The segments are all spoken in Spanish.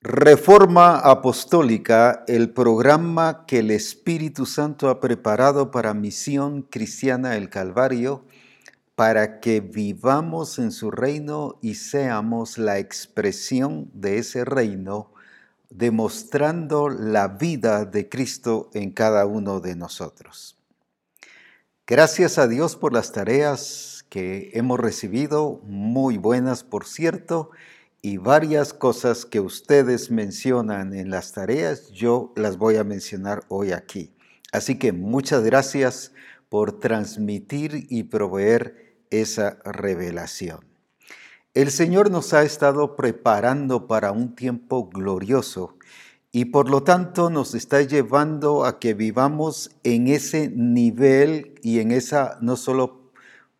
Reforma Apostólica, el programa que el Espíritu Santo ha preparado para Misión Cristiana el Calvario, para que vivamos en su reino y seamos la expresión de ese reino, demostrando la vida de Cristo en cada uno de nosotros. Gracias a Dios por las tareas que hemos recibido, muy buenas por cierto, y varias cosas que ustedes mencionan en las tareas, yo las voy a mencionar hoy aquí. Así que muchas gracias por transmitir y proveer esa revelación. El Señor nos ha estado preparando para un tiempo glorioso y por lo tanto nos está llevando a que vivamos en ese nivel y en esa no solo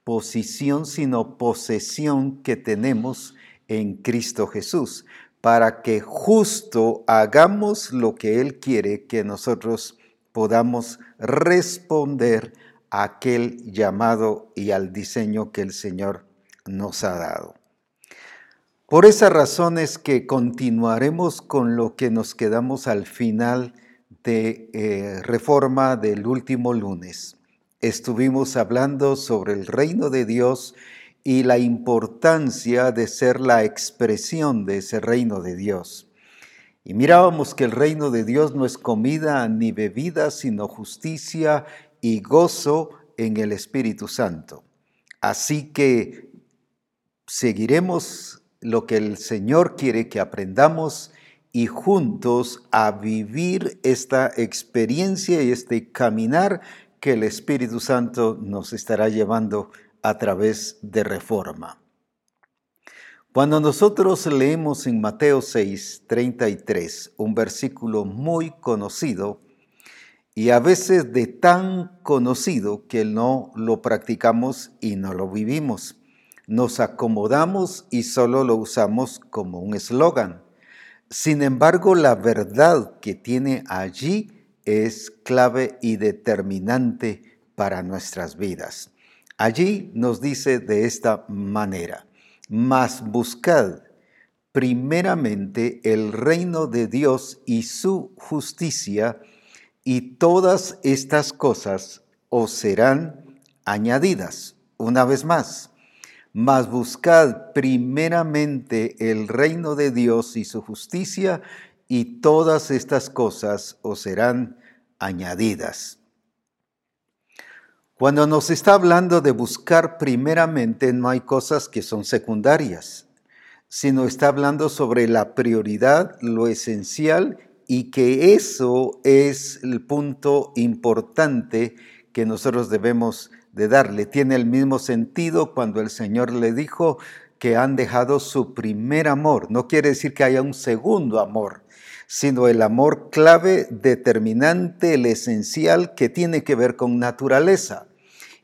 posición, sino posesión que tenemos en Cristo Jesús, para que justo hagamos lo que Él quiere que nosotros podamos responder a aquel llamado y al diseño que el Señor nos ha dado. Por esa razón es que continuaremos con lo que nos quedamos al final de eh, reforma del último lunes. Estuvimos hablando sobre el reino de Dios y la importancia de ser la expresión de ese reino de Dios. Y mirábamos que el reino de Dios no es comida ni bebida, sino justicia y gozo en el Espíritu Santo. Así que seguiremos lo que el Señor quiere que aprendamos y juntos a vivir esta experiencia y este caminar que el Espíritu Santo nos estará llevando a través de reforma. Cuando nosotros leemos en Mateo 6, 33, un versículo muy conocido, y a veces de tan conocido que no lo practicamos y no lo vivimos. Nos acomodamos y solo lo usamos como un eslogan. Sin embargo, la verdad que tiene allí es clave y determinante para nuestras vidas. Allí nos dice de esta manera, mas buscad primeramente el reino de Dios y su justicia, y todas estas cosas os serán añadidas. Una vez más, mas buscad primeramente el reino de Dios y su justicia, y todas estas cosas os serán añadidas. Cuando nos está hablando de buscar primeramente, no hay cosas que son secundarias, sino está hablando sobre la prioridad, lo esencial y que eso es el punto importante que nosotros debemos de darle. Tiene el mismo sentido cuando el Señor le dijo que han dejado su primer amor. No quiere decir que haya un segundo amor, sino el amor clave, determinante, el esencial que tiene que ver con naturaleza.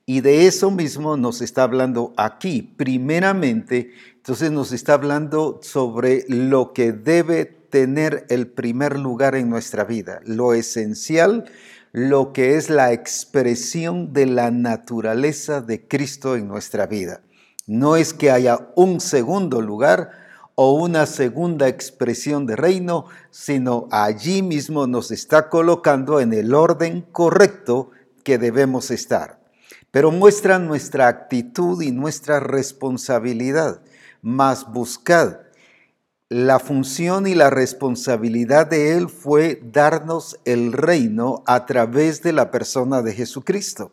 Y de eso mismo nos está hablando aquí. Primeramente, entonces nos está hablando sobre lo que debe tener el primer lugar en nuestra vida, lo esencial, lo que es la expresión de la naturaleza de Cristo en nuestra vida. No es que haya un segundo lugar o una segunda expresión de reino, sino allí mismo nos está colocando en el orden correcto que debemos estar pero muestra nuestra actitud y nuestra responsabilidad. Mas buscad. La función y la responsabilidad de Él fue darnos el reino a través de la persona de Jesucristo.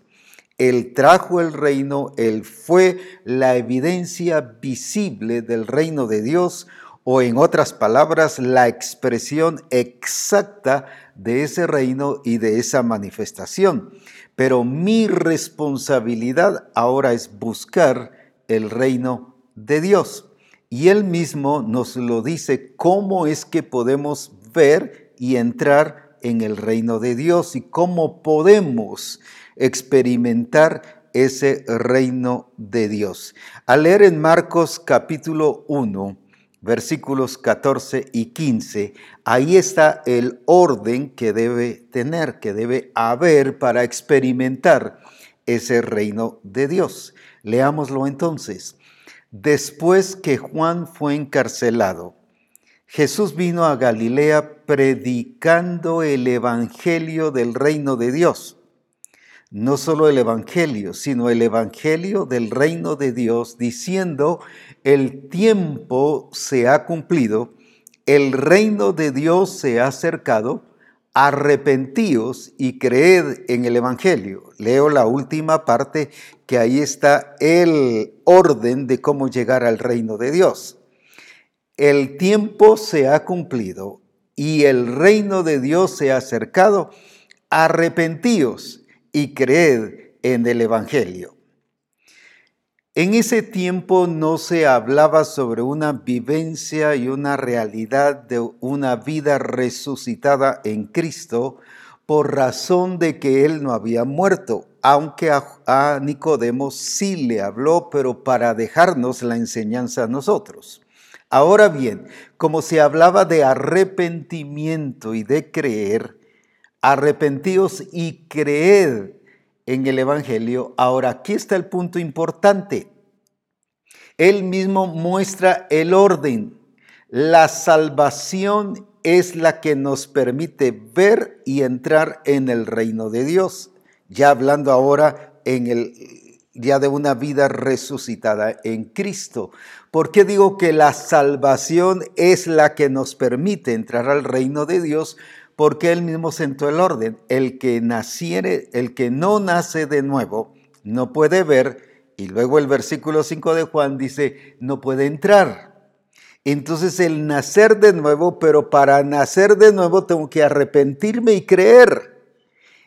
Él trajo el reino, Él fue la evidencia visible del reino de Dios, o en otras palabras, la expresión exacta de ese reino y de esa manifestación. Pero mi responsabilidad ahora es buscar el reino de Dios. Y Él mismo nos lo dice cómo es que podemos ver y entrar en el reino de Dios y cómo podemos experimentar ese reino de Dios. Al leer en Marcos capítulo 1, versículos 14 y 15, ahí está el orden que debe tener, que debe haber para experimentar ese reino de Dios. Leámoslo entonces. Después que Juan fue encarcelado, Jesús vino a Galilea predicando el Evangelio del reino de Dios. No solo el Evangelio, sino el Evangelio del reino de Dios, diciendo, el tiempo se ha cumplido, el reino de Dios se ha acercado, arrepentíos y creed en el Evangelio. Leo la última parte que ahí está el orden de cómo llegar al reino de Dios el tiempo se ha cumplido y el reino de Dios se ha acercado, arrepentíos y creed en el Evangelio. En ese tiempo no se hablaba sobre una vivencia y una realidad de una vida resucitada en Cristo por razón de que Él no había muerto, aunque a, Nicodemo sí le habló, pero para dejarnos la enseñanza a nosotros. Ahora bien, como se hablaba de arrepentimiento y de creer, arrepentíos y creed en el Evangelio, ahora aquí está el punto importante. Él mismo muestra el orden. La salvación es la que nos permite ver y entrar en el reino de Dios. Ya hablando ahora en el ya de una vida resucitada en Cristo. ¿Por qué digo que la salvación es la que nos permite entrar al reino de Dios? Porque Él mismo sentó el orden. El que naciere, el que no nace de nuevo, no puede ver. Y luego el versículo 5 de Juan dice, no puede entrar. Entonces el nacer de nuevo, pero para nacer de nuevo tengo que arrepentirme y creer.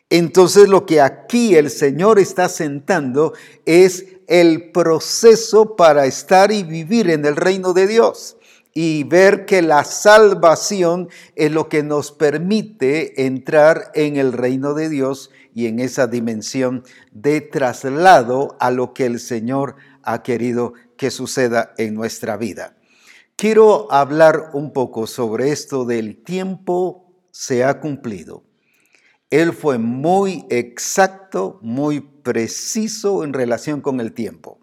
Entonces lo que aquí el Señor está sentando es el proceso para estar y vivir en el reino de Dios y ver que la salvación es lo que nos permite entrar en el reino de Dios y en esa dimensión de traslado a lo que el Señor ha querido que suceda en nuestra vida. Quiero hablar un poco sobre esto del tiempo se ha cumplido. Él fue muy exacto, muy preciso en relación con el tiempo.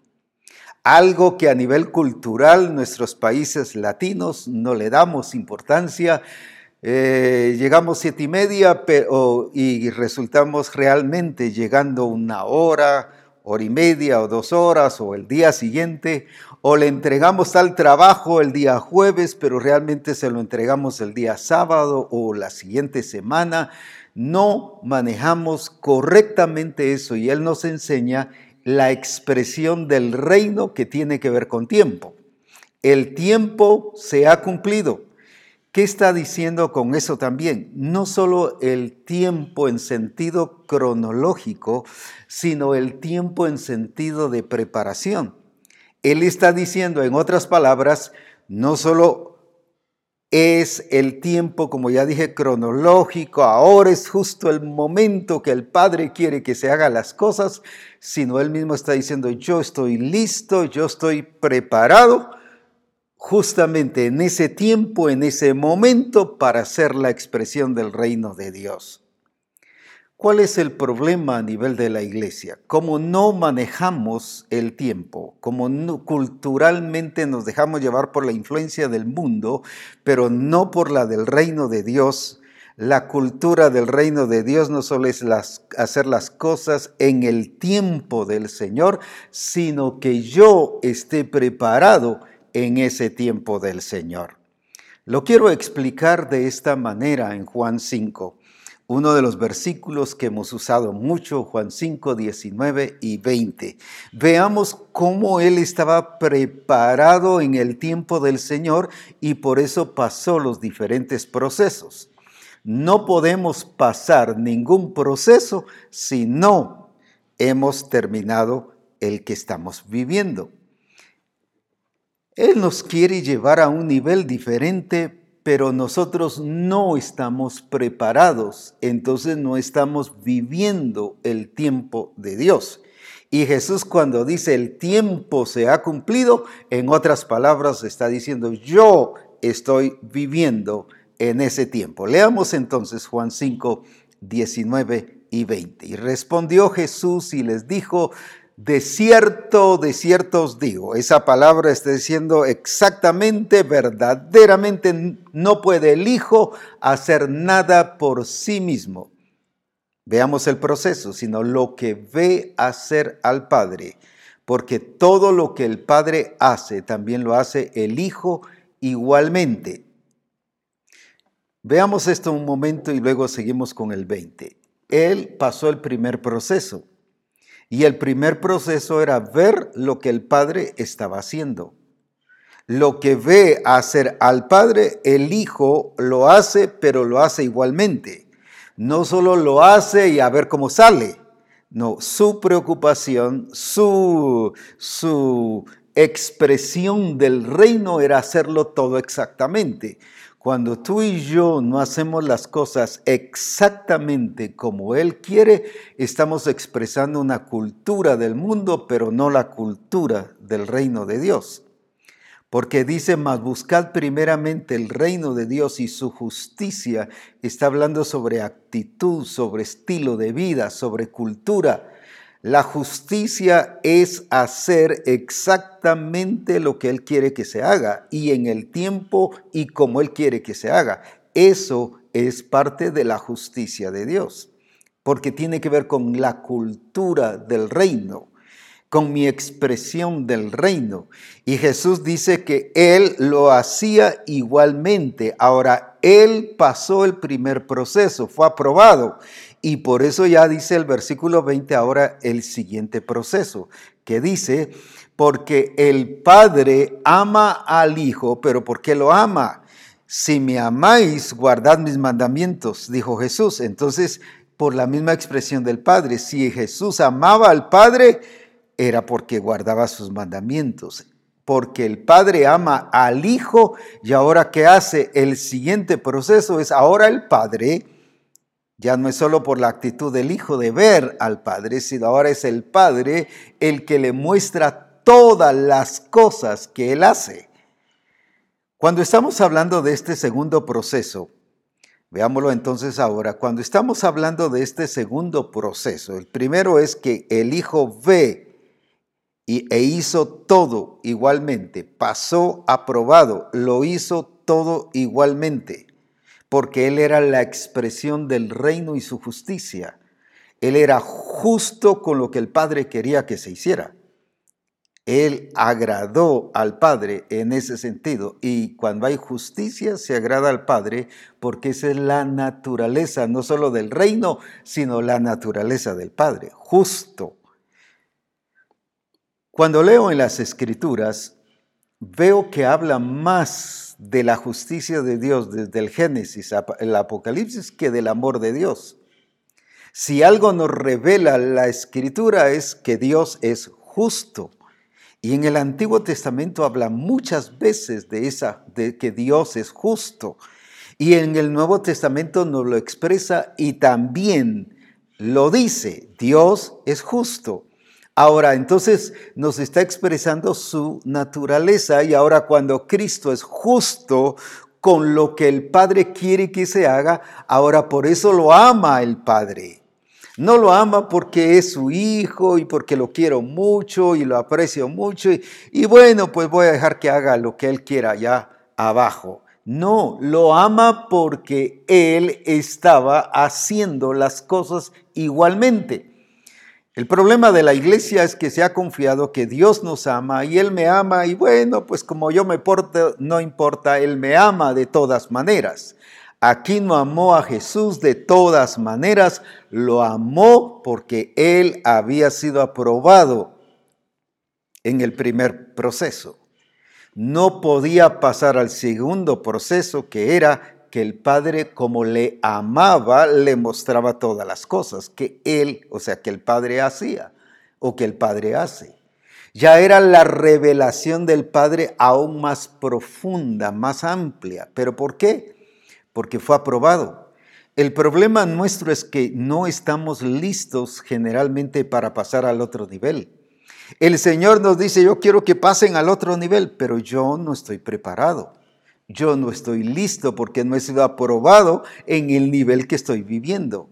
Algo que a nivel cultural nuestros países latinos no le damos importancia. Eh, llegamos siete y media y resultamos realmente llegando una hora, hora y media o dos horas o el día siguiente, o le entregamos al trabajo el día jueves, pero realmente se lo entregamos el día sábado o la siguiente semana no manejamos correctamente eso y Él nos enseña la expresión del reino que tiene que ver con tiempo. El tiempo se ha cumplido. ¿Qué está diciendo con eso también? No solo el tiempo en sentido cronológico, sino el tiempo en sentido de preparación. Él está diciendo, en otras palabras, no solo es el tiempo, como ya dije, cronológico, ahora es justo el momento que el Padre quiere que se hagan las cosas, sino Él mismo está diciendo, yo estoy listo, yo estoy preparado justamente en ese tiempo, en ese momento, para hacer la expresión del reino de Dios. ¿Cuál es el problema a nivel de la iglesia? Como no manejamos el tiempo, como culturalmente nos dejamos llevar por la influencia del mundo, pero no por la del reino de Dios. La cultura del reino de Dios no solo es hacer las cosas en el tiempo del Señor, sino que yo esté preparado en ese tiempo del Señor. Lo quiero explicar de esta manera en Juan 5 uno de los versículos que hemos usado mucho, Juan 5, 19 y 20. Veamos cómo él estaba preparado en el tiempo del Señor y por eso pasó los diferentes procesos. No podemos pasar ningún proceso si no hemos terminado el que estamos viviendo. Él nos quiere llevar a un nivel diferente pero nosotros no estamos preparados, entonces no estamos viviendo el tiempo de Dios. Y Jesús cuando dice el tiempo se ha cumplido, en otras palabras está diciendo yo estoy viviendo en ese tiempo. Leamos entonces Juan 5, 19 y 20. Y respondió Jesús y les dijo, de cierto, de cierto os digo. Esa palabra está diciendo exactamente, verdaderamente, no puede el Hijo hacer nada por sí mismo. Veamos el proceso, sino lo que ve hacer al Padre, porque todo lo que el Padre hace, también lo hace el Hijo igualmente. Veamos esto un momento y luego seguimos con el 20. Él pasó el primer proceso y el primer proceso era ver lo que el Padre estaba haciendo. Lo que ve hacer al Padre, el Hijo lo hace, pero lo hace igualmente. No solo lo hace y a ver cómo sale. No, su preocupación, su, su expresión del reino era hacerlo todo exactamente. Cuando tú y yo no hacemos las cosas exactamente como Él quiere, estamos expresando una cultura del mundo, pero no la cultura del reino de Dios. Porque dice, más buscad primeramente el reino de Dios y su justicia. Está hablando sobre actitud, sobre estilo de vida, sobre cultura. La justicia es hacer exactamente lo que Él quiere que se haga y en el tiempo y como Él quiere que se haga. Eso es parte de la justicia de Dios, porque tiene que ver con la cultura del reino, con mi expresión del reino. Y Jesús dice que Él lo hacía igualmente. Ahora, Él pasó el primer proceso, fue aprobado. Y por eso ya dice el versículo 20 ahora el siguiente proceso, que dice, porque el Padre ama al Hijo, pero ¿por qué lo ama? Si me amáis, guardad mis mandamientos, dijo Jesús. Entonces, por la misma expresión del Padre, si Jesús amaba al Padre, era porque guardaba sus mandamientos. Porque el Padre ama al Hijo y ahora que hace el siguiente proceso es ahora el Padre ya no es solo por la actitud del Hijo de ver al Padre, sino ahora es el Padre el que le muestra todas las cosas que Él hace. Cuando estamos hablando de este segundo proceso, veámoslo entonces ahora, cuando estamos hablando de este segundo proceso, el primero es que el Hijo ve e hizo todo igualmente, pasó aprobado, lo hizo todo igualmente porque Él era la expresión del reino y su justicia. Él era justo con lo que el Padre quería que se hiciera. Él agradó al Padre en ese sentido. Y cuando hay justicia, se agrada al Padre porque esa es la naturaleza, no solo del reino, sino la naturaleza del Padre, justo. Cuando leo en las escrituras, veo que habla más de la justicia de Dios desde el Génesis el Apocalipsis que del amor de Dios. Si algo nos revela la escritura es que Dios es justo. Y en el Antiguo Testamento habla muchas veces de esa de que Dios es justo. Y en el Nuevo Testamento nos lo expresa y también lo dice, Dios es justo. Ahora, entonces nos está expresando su naturaleza y ahora cuando Cristo es justo con lo que el Padre quiere que se haga, ahora por eso lo ama el Padre. No lo ama porque es su hijo y porque lo quiero mucho y lo aprecio mucho y, bueno, pues voy a dejar que haga lo que él quiera allá abajo. No, lo ama porque él estaba haciendo las cosas igualmente. El problema de la iglesia es que se ha confiado que Dios nos ama y Él me ama y bueno, pues como yo me porto, no importa, Él me ama de todas maneras. Aquí no amó a Jesús de todas maneras, lo amó porque Él había sido aprobado en el primer proceso. No podía pasar al segundo proceso que era que el Padre, como le amaba, le mostraba todas las cosas que Él, o sea, que el Padre hacía o que el Padre hace. Ya era la revelación del Padre aún más profunda, más amplia. ¿Pero por qué? Porque fue aprobado. El problema nuestro es que no estamos listos generalmente para pasar al otro nivel. El Señor nos dice, yo quiero que pasen al otro nivel, pero yo no estoy preparado yo no estoy listo porque no he sido aprobado en el nivel que estoy viviendo.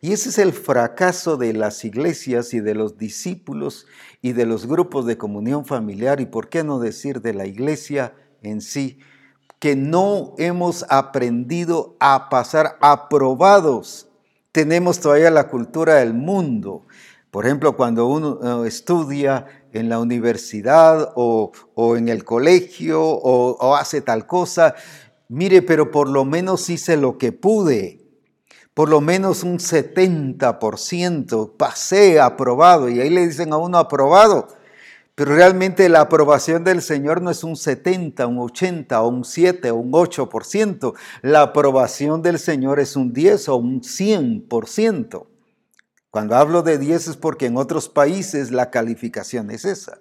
Y ese es el fracaso de las iglesias y de los discípulos y de los grupos de comunión familiar y por qué no decir de la iglesia en sí, que no hemos aprendido a pasar aprobados. Tenemos todavía la cultura del mundo. Por ejemplo, cuando uno eh, estudia en la universidad o, en el colegio o, o hace tal cosa, mire, pero por lo menos hice lo que pude. Por lo menos un 70%, pasé aprobado, y ahí le dicen a uno aprobado, pero realmente la aprobación del Señor no es un 70, un 80, o un 7, o un 8%, la aprobación del Señor es un 10 o un 100%. Cuando hablo de 10 es porque en otros países la calificación es esa.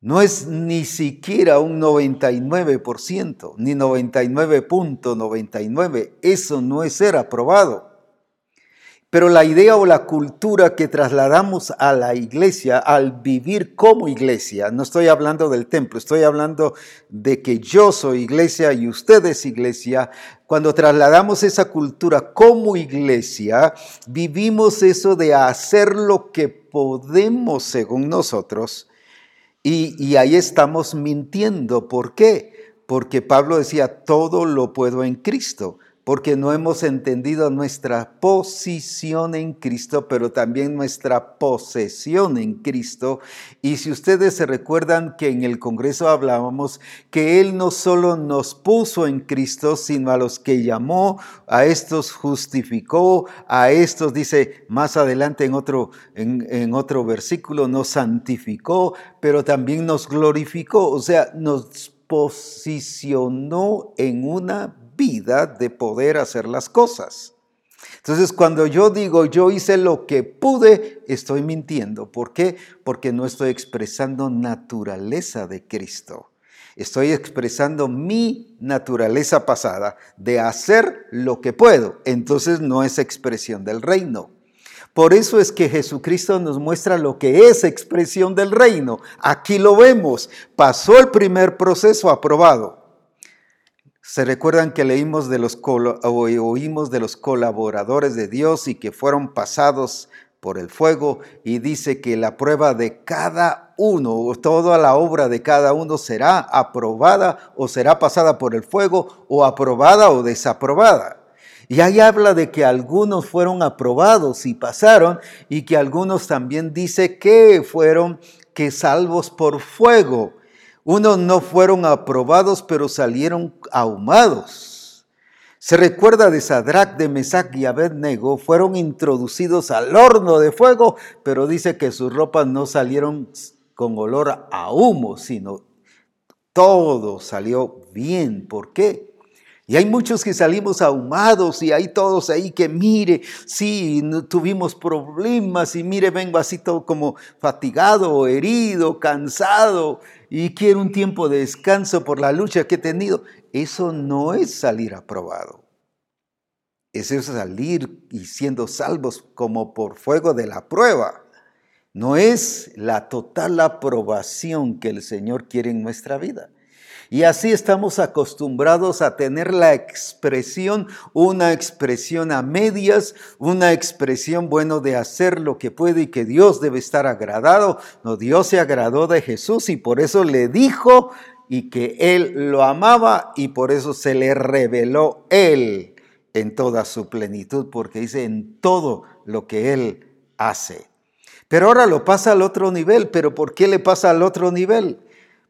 No es ni siquiera un 99%, ni 99.99. Eso no es ser aprobado. Pero la idea o la cultura que trasladamos a la iglesia al vivir como iglesia, no estoy hablando del templo, estoy hablando de que yo soy iglesia y usted es iglesia, cuando trasladamos esa cultura como iglesia, vivimos eso de hacer lo que podemos según nosotros y, ahí estamos mintiendo. ¿Por qué? Porque Pablo decía, todo lo puedo en Cristo porque no hemos entendido nuestra posición en Cristo, pero también nuestra posesión en Cristo. Y si ustedes se recuerdan que en el Congreso hablábamos que Él no solo nos puso en Cristo, sino a los que llamó, a estos justificó, a estos, dice más adelante en otro, en, otro versículo, nos santificó, pero también nos glorificó, o sea, nos posicionó en una vida de poder hacer las cosas. Entonces, cuando yo digo yo hice lo que pude, estoy mintiendo. ¿Por qué? Porque no estoy expresando naturaleza de Cristo. Estoy expresando mi naturaleza pasada de hacer lo que puedo. Entonces no es expresión del reino. Por eso es que Jesucristo nos muestra lo que es expresión del reino. Aquí lo vemos. Pasó el primer proceso aprobado. Se recuerdan que leímos de los oímos de los colaboradores de Dios y que fueron pasados por el fuego y dice que la prueba de cada uno, toda la obra de cada uno será aprobada o será pasada por el fuego o aprobada o desaprobada. Y ahí habla de que algunos fueron aprobados y pasaron y que algunos también dice que fueron que salvos por fuego. Unos no fueron aprobados, pero salieron ahumados. Se recuerda de Sadrach, de Mesach y Abednego, fueron introducidos al horno de fuego, pero dice que sus ropas no salieron con olor a humo, sino todo salió bien. ¿Por qué? Y hay muchos que salimos ahumados y hay todos ahí que mire, sí, tuvimos problemas y mire, vengo así todo como fatigado, herido, cansado y quiero un tiempo de descanso por la lucha que he tenido. Eso no es salir aprobado. Eso es salir y siendo salvos como por fuego de la prueba. No es la total aprobación que el Señor quiere en nuestra vida. Y así estamos acostumbrados a tener la expresión, una expresión a medias, una expresión, bueno, de hacer lo que puede y que Dios debe estar agradado. No, Dios se agradó de Jesús y por eso le dijo y que él lo amaba y por eso se le reveló él en toda su plenitud, porque dice en todo lo que él hace. Pero ahora lo pasa al otro nivel, pero ¿por qué le pasa al otro nivel?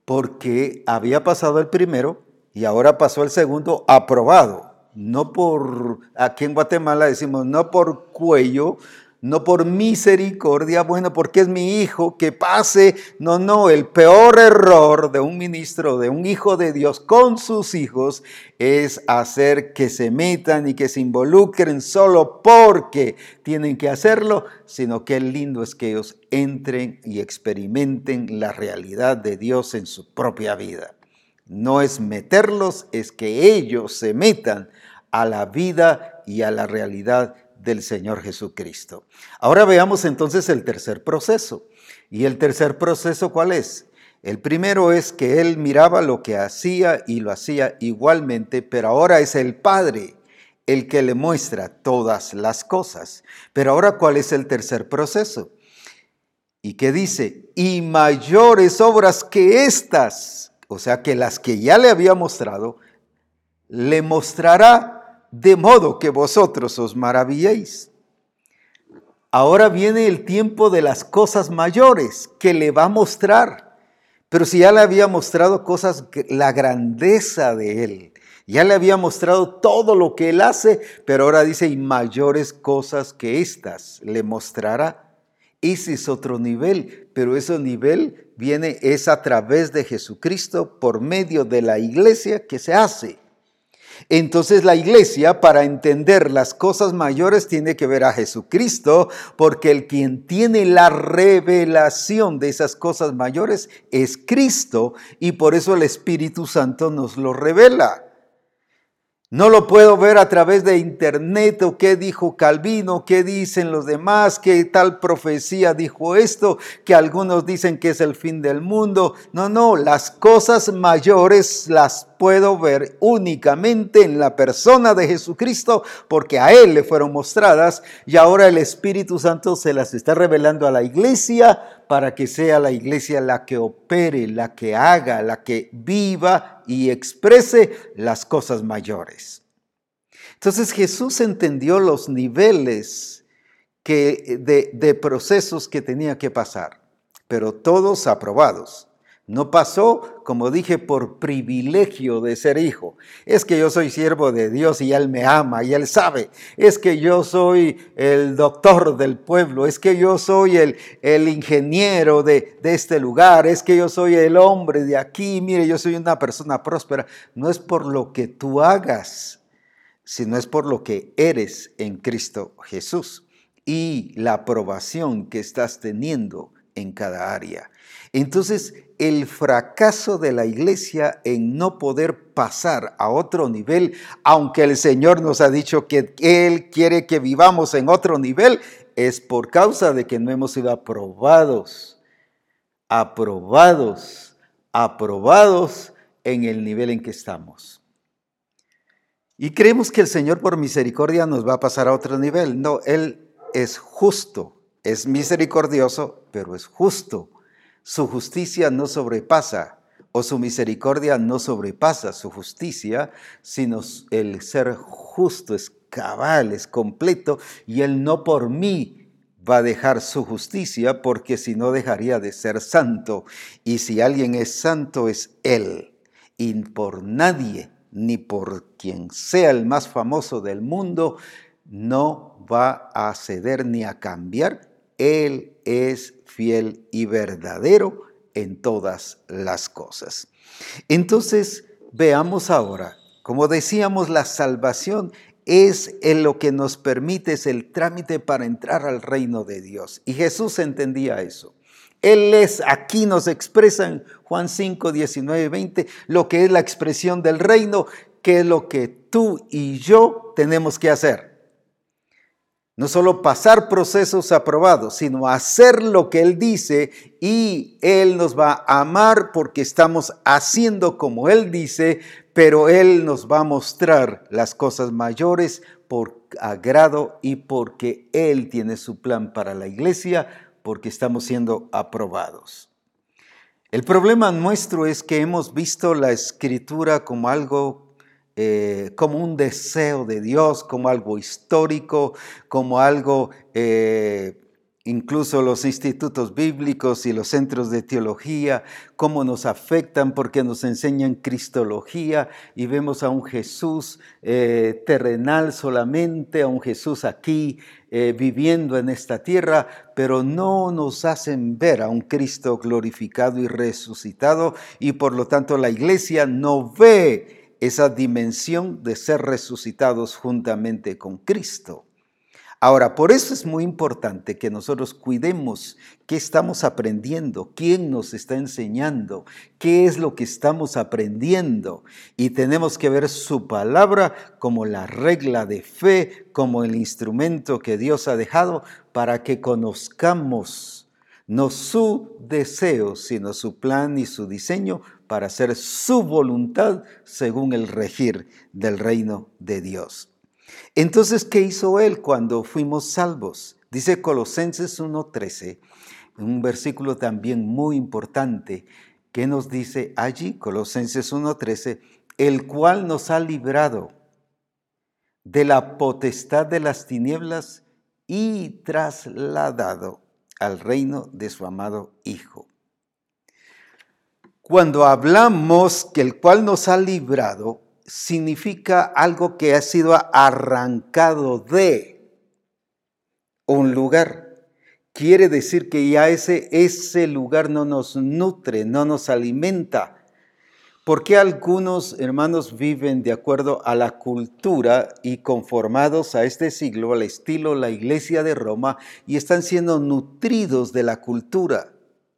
Porque había pasado el primero y ahora pasó el segundo aprobado. No por, aquí en Guatemala decimos, no por cuello, no por misericordia, bueno, porque es mi hijo, que pase. No, no, el peor error de un ministro, de un hijo de Dios con sus hijos, es hacer que se metan y que se involucren solo porque tienen que hacerlo, sino que lindo es que ellos entren y experimenten la realidad de Dios en su propia vida. No es meterlos, es que ellos se metan a la vida y a la realidad del Señor Jesucristo. Ahora veamos entonces el tercer proceso. ¿Y el tercer proceso cuál es? El primero es que él miraba lo que hacía y lo hacía igualmente, pero ahora es el Padre el que le muestra todas las cosas. Pero ahora, ¿cuál es el tercer proceso? ¿Y qué dice? Y mayores obras que estas, o sea que las que ya le había mostrado, le mostrará de modo que vosotros os maravilléis. Ahora viene el tiempo de las cosas mayores que le va a mostrar. Pero si ya le había mostrado cosas, la grandeza de Él, ya le había mostrado todo lo que Él hace, pero ahora dice, y mayores cosas que estas le mostrará. Ese es otro nivel, pero ese nivel viene, es a través de Jesucristo por medio de la iglesia que se hace. Entonces la iglesia, para entender las cosas mayores, tiene que ver a Jesucristo, porque el quien tiene la revelación de esas cosas mayores es Cristo, y por eso el Espíritu Santo nos lo revela. No lo puedo ver a través de internet o qué dijo Calvino, qué dicen los demás, qué tal profecía dijo esto, que algunos dicen que es el fin del mundo. No, no, las cosas mayores las puedo ver únicamente en la persona de Jesucristo porque a Él le fueron mostradas y ahora el Espíritu Santo se las está revelando a la iglesia para que sea la iglesia la que opere, la que haga, la que viva y exprese las cosas mayores. Entonces Jesús entendió los niveles de procesos que tenía que pasar, pero todos aprobados. No pasó, como dije, por privilegio de ser hijo. Es que yo soy siervo de Dios y Él me ama y Él sabe. Es que yo soy el doctor del pueblo. Es que yo soy el, el ingeniero de, de este lugar. Es que yo soy el hombre de aquí. Mire, yo soy una persona próspera. No es por lo que tú hagas, sino es por lo que eres en Cristo Jesús y la aprobación que estás teniendo en cada área. Entonces, el fracaso de la iglesia en no poder pasar a otro nivel, aunque el Señor nos ha dicho que Él quiere que vivamos en otro nivel, es por causa de que no hemos sido aprobados, aprobados, aprobados en el nivel en que estamos. Y creemos que el Señor por misericordia nos va a pasar a otro nivel. No, Él es justo, es misericordioso, pero es justo su justicia no sobrepasa o su misericordia no sobrepasa su justicia, sino el ser justo es cabal, es completo, y Él no por mí va a dejar su justicia, porque si no dejaría de ser santo. Y si alguien es santo es Él, y por nadie, ni por quien sea el más famoso del mundo, no va a ceder ni a cambiar. Él es fiel y verdadero en todas las cosas. Entonces, veamos ahora, como decíamos, la salvación es en lo que nos permite, es el trámite para entrar al reino de Dios. Y Jesús entendía eso. Él es, aquí nos expresa en Juan 5, 19, 20, lo que es la expresión del reino, que es lo que tú y yo tenemos que hacer. No solo pasar procesos aprobados, sino hacer lo que Él dice y Él nos va a amar porque estamos haciendo como Él dice, pero Él nos va a mostrar las cosas mayores por agrado y porque Él tiene su plan para la iglesia, porque estamos siendo aprobados. El problema nuestro es que hemos visto la escritura como algo eh, como un deseo de Dios, como algo histórico, como algo, eh, incluso los institutos bíblicos y los centros de teología, cómo nos afectan porque nos enseñan cristología y vemos a un Jesús eh, terrenal solamente, a un Jesús aquí viviendo en esta tierra, pero no nos hacen ver a un Cristo glorificado y resucitado y por lo tanto la iglesia no ve esa dimensión de ser resucitados juntamente con Cristo. Ahora, por eso es muy importante que nosotros cuidemos qué estamos aprendiendo, quién nos está enseñando, qué es lo que estamos aprendiendo. Y tenemos que ver su palabra como la regla de fe, como el instrumento que Dios ha dejado para que conozcamos no su deseo, sino su plan y su diseño para hacer su voluntad según el regir del reino de Dios. Entonces, ¿qué hizo él cuando fuimos salvos? Dice Colosenses 1.13, un versículo también muy importante, que nos dice allí, Colosenses 1.13, el cual nos ha librado de la potestad de las tinieblas y trasladado al reino de su amado Hijo. Cuando hablamos que el cual nos ha librado, significa algo que ha sido arrancado de un lugar. Quiere decir que ya ese, ese lugar no nos nutre, no nos alimenta. ¿Por qué algunos hermanos viven de acuerdo a la cultura y conformados a este siglo, al estilo la iglesia de Roma, y están siendo nutridos de la cultura?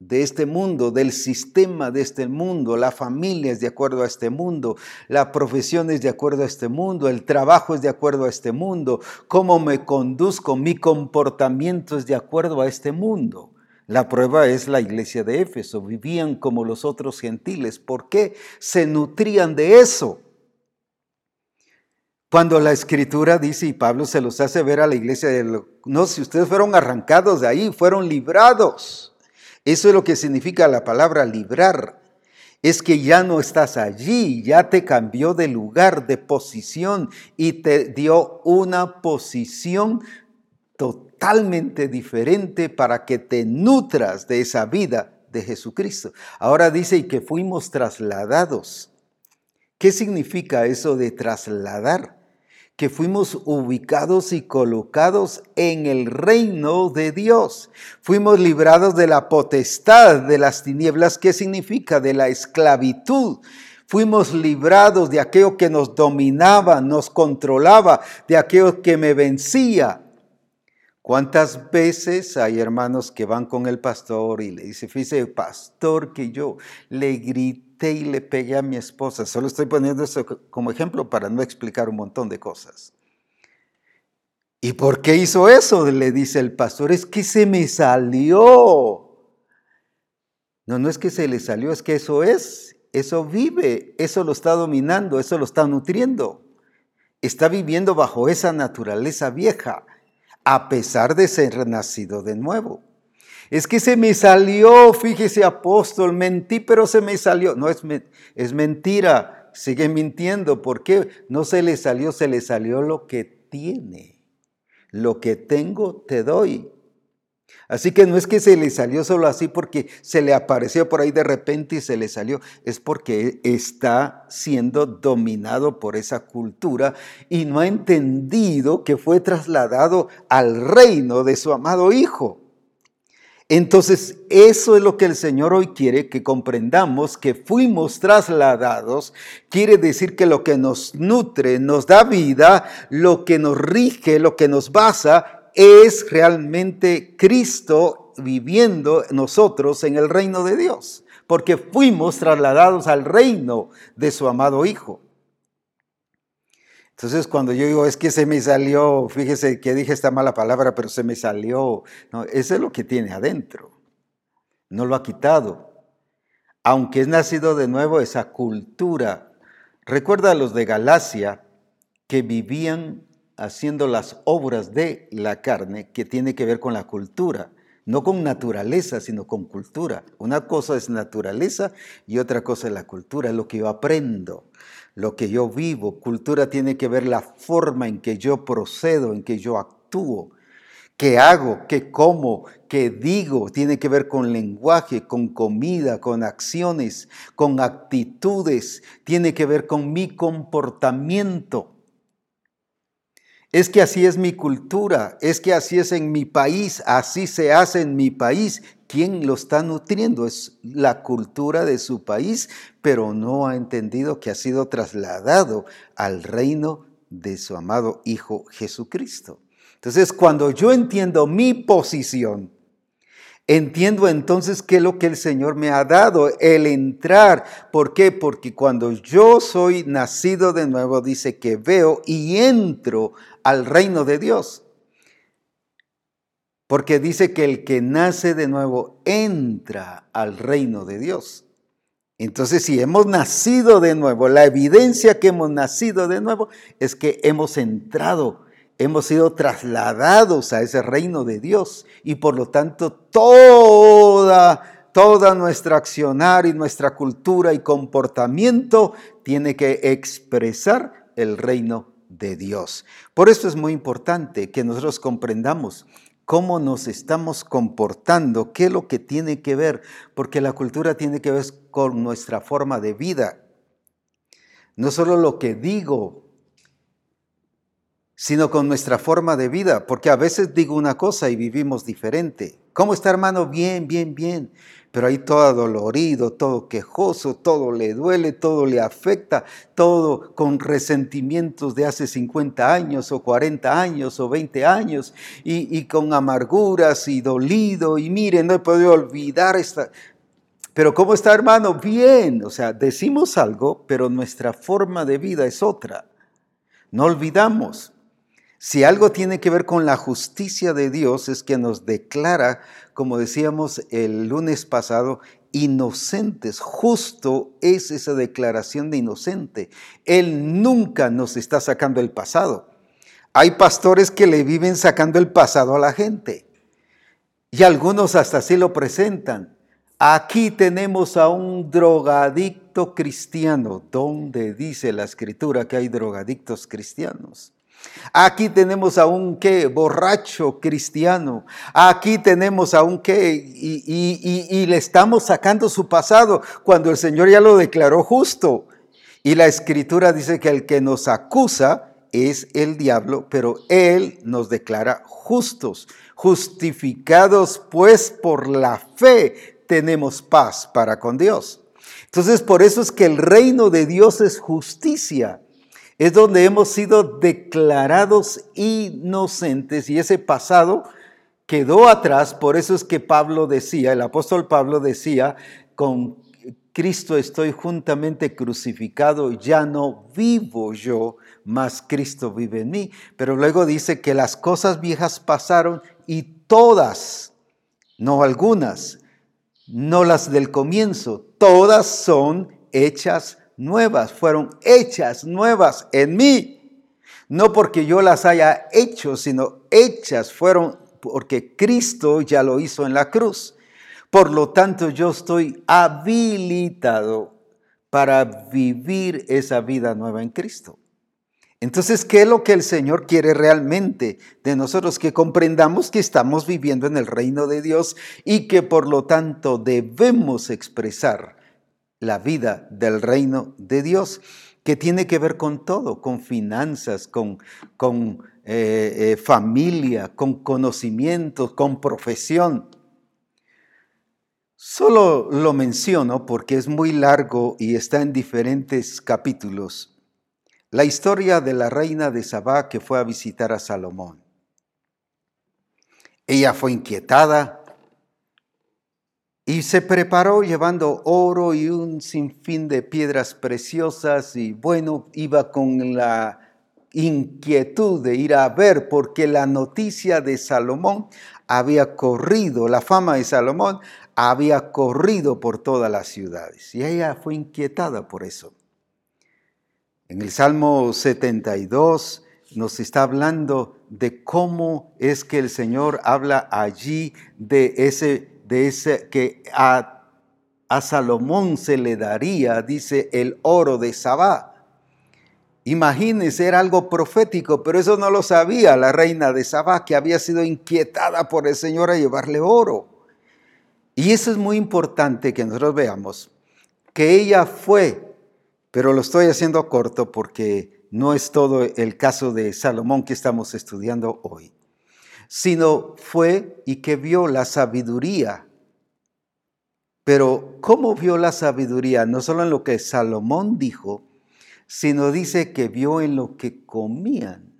De este mundo, del sistema de este mundo, la familia es de acuerdo a este mundo, la profesión es de acuerdo a este mundo, el trabajo es de acuerdo a este mundo, cómo me conduzco, mi comportamiento es de acuerdo a este mundo. La prueba es la iglesia de Éfeso, vivían como los otros gentiles. ¿Por qué? Se nutrían de eso. Cuando la escritura dice, y Pablo se los hace ver a la iglesia, de, no, si ustedes fueron arrancados de ahí, fueron librados. Eso es lo que significa la palabra librar. Es que ya no estás allí, ya te cambió de lugar, de posición y te dio una posición totalmente diferente para que te nutras de esa vida de Jesucristo. Ahora dice y que fuimos trasladados. ¿Qué significa eso de trasladar? Que fuimos ubicados y colocados en el reino de Dios. Fuimos librados de la potestad de las tinieblas, ¿qué significa? De la esclavitud. Fuimos librados de aquello que nos dominaba, nos controlaba, de aquello que me vencía. ¿Cuántas veces hay hermanos que van con el pastor y le dicen, fíjese, pastor, que yo le grité? Y le pegué a mi esposa. Solo estoy poniendo eso como ejemplo para no explicar un montón de cosas. ¿Y por qué hizo eso? Le dice el pastor, es que se me salió. No, no es que se le salió, es que eso es, eso vive, eso lo está dominando, eso lo está nutriendo. Está viviendo bajo esa naturaleza vieja, a pesar de ser nacido de nuevo. Es que se me salió, fíjese apóstol, mentí, pero se me salió. No, es, es mentira, sigue mintiendo. ¿Por qué? No se le salió, se le salió lo que tiene. Lo que tengo te doy. Así que no es que se le salió solo así porque se le apareció por ahí de repente y se le salió, es porque está siendo dominado por esa cultura y no ha entendido que fue trasladado al reino de su amado Hijo. Entonces, eso es lo que el Señor hoy quiere que comprendamos, que fuimos trasladados, quiere decir que lo que nos nutre, nos da vida, lo que nos rige, lo que nos basa, es realmente Cristo viviendo nosotros en el reino de Dios, porque fuimos trasladados al reino de su amado Hijo. Entonces, cuando yo digo, es que se me salió, fíjese que dije esta mala palabra, pero se me salió, no, eso es lo que tiene adentro. No lo ha quitado. Aunque es nacido de nuevo esa cultura. Recuerda a los de Galacia que vivían haciendo las obras de la carne que tiene que ver con la cultura no con naturaleza, sino con cultura. Una cosa es naturaleza y otra cosa es la cultura, lo que yo aprendo, lo que yo vivo. Cultura tiene que ver la forma en que yo procedo, en que yo actúo, qué hago, qué como, qué digo. Tiene que ver con lenguaje, con comida, con acciones, con actitudes. Tiene que ver con mi comportamiento. Es que así es mi cultura, es que así es en mi país, así se hace en mi país. ¿Quién lo está nutriendo? Es la cultura de su país, pero no ha entendido que ha sido trasladado al reino de su amado Hijo Jesucristo. Entonces, cuando yo entiendo mi posición, Entiendo entonces qué es lo que el Señor me ha dado, el entrar. ¿Por qué? Porque cuando yo soy nacido de nuevo, dice que veo y entro al reino de Dios. Porque dice que el que nace de nuevo entra al reino de Dios. Entonces, si hemos nacido de nuevo, la evidencia que hemos nacido de nuevo es que hemos entrado, hemos sido trasladados a ese reino de Dios y por lo tanto toda, toda nuestra accionar y nuestra cultura y comportamiento tiene que expresar el reino de Dios. Por eso es muy importante que nosotros comprendamos cómo nos estamos comportando, qué es lo que tiene que ver, porque la cultura tiene que ver con nuestra forma de vida. No solo lo que digo, sino con nuestra forma de vida, porque a veces digo una cosa y vivimos diferente. ¿Cómo está hermano? Bien, bien, bien pero ahí todo dolorido, todo quejoso, todo le duele, todo le afecta, todo con resentimientos de hace 50 años o 40 años o 20 años y, con amarguras y dolido y miren, no he podido olvidar esta... Pero ¿cómo está hermano? Bien, o sea, decimos algo, pero nuestra forma de vida es otra. No olvidamos. Si algo tiene que ver con la justicia de Dios es que nos declara como decíamos el lunes pasado, inocentes. Justo es esa declaración de inocente. Él nunca nos está sacando el pasado. Hay pastores que le viven sacando el pasado a la gente. Y algunos hasta así lo presentan. Aquí tenemos a un drogadicto cristiano. ¿Dónde dice la escritura que hay drogadictos cristianos? Aquí tenemos a un qué, borracho cristiano. Aquí tenemos a un qué, y, le estamos sacando su pasado cuando el Señor ya lo declaró justo. Y la escritura dice que el que nos acusa es el diablo, pero Él nos declara justos. Justificados pues por la fe tenemos paz para con Dios. Entonces por eso es que el reino de Dios es justicia es donde hemos sido declarados inocentes y ese pasado quedó atrás. Por eso es que Pablo decía, el apóstol Pablo decía, con Cristo estoy juntamente crucificado, ya no vivo yo, mas Cristo vive en mí. Pero luego dice que las cosas viejas pasaron y todas, no algunas, no las del comienzo, todas son hechas nuevas, fueron hechas nuevas en mí. No porque yo las haya hecho, sino hechas fueron porque Cristo ya lo hizo en la cruz. Por lo tanto, yo estoy habilitado para vivir esa vida nueva en Cristo. Entonces, ¿qué es lo que el Señor quiere realmente de nosotros? Que comprendamos que estamos viviendo en el reino de Dios y que por lo tanto debemos expresar la vida del reino de Dios, que tiene que ver con todo, con finanzas, con, con eh, eh, familia, con conocimientos, con profesión. Solo lo menciono porque es muy largo y está en diferentes capítulos. La historia de la reina de Sabá que fue a visitar a Salomón. Ella fue inquietada, y se preparó llevando oro y un sinfín de piedras preciosas y bueno, iba con la inquietud de ir a ver porque la noticia de Salomón había corrido, la fama de Salomón había corrido por todas las ciudades y ella fue inquietada por eso. En el Salmo 72 nos está hablando de cómo es que el Señor habla allí de ese de ese que a, a Salomón se le daría, dice, el oro de Sabá. Imagínense, era algo profético, pero eso no lo sabía la reina de Sabá, que había sido inquietada por el Señor a llevarle oro. Y eso es muy importante que nosotros veamos, que ella fue, pero lo estoy haciendo corto porque no es todo el caso de Salomón que estamos estudiando hoy sino fue y que vio la sabiduría. Pero ¿cómo vio la sabiduría? No solo en lo que Salomón dijo, sino dice que vio en lo que comían,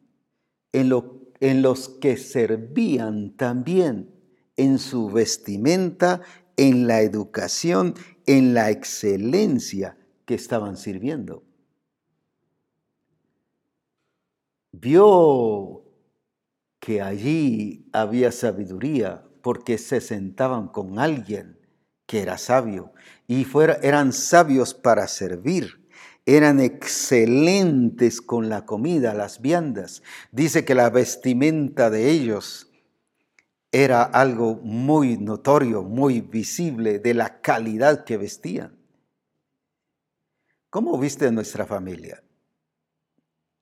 en, lo, en los que servían también, en su vestimenta, en la educación, en la excelencia que estaban sirviendo. Vio que allí había sabiduría porque se sentaban con alguien que era sabio y eran sabios para servir. Eran excelentes con la comida, las viandas. Dice que la vestimenta de ellos era algo muy notorio, muy visible de la calidad que vestían. ¿Cómo viste nuestra familia?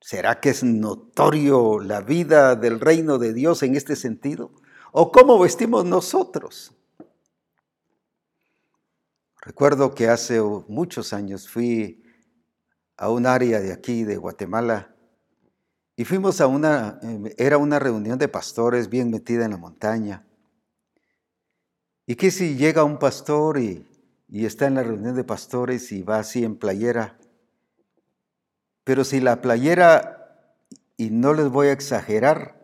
¿Será que es notorio la vida del reino de Dios en este sentido? ¿O cómo vestimos nosotros? Recuerdo que hace muchos años fui a un área de aquí, de Guatemala, y fuimos a una, em, era una reunión de pastores bien metida en la montaña. Y que si llega un pastor y, y está en la reunión de pastores y va así en playera, pero si la playera, y no les voy a exagerar,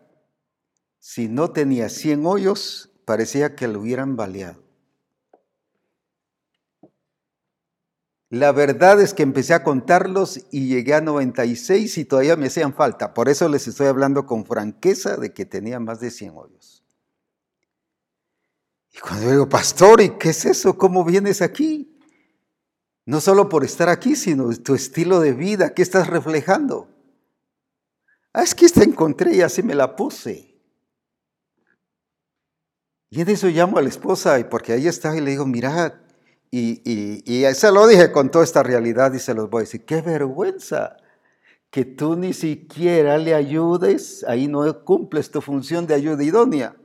si no tenía 100 hoyos, parecía que lo hubieran baleado. La verdad es que empecé a contarlos y llegué a 96 y todavía me hacían falta. Por eso les estoy hablando con franqueza de que tenía más de 100 hoyos. Y cuando digo, pastor, ¿y qué es eso? ¿Cómo vienes aquí? No solo por estar aquí, sino tu estilo de vida, ¿qué estás reflejando? Ah, es que esta encontré y así me la puse. Y en eso llamo a la esposa, y porque ahí está, y le digo, mira, y, y, y se lo dije con toda esta realidad y se los voy a decir, qué vergüenza que tú ni siquiera le ayudes, ahí no cumples tu función de ayuda idónea.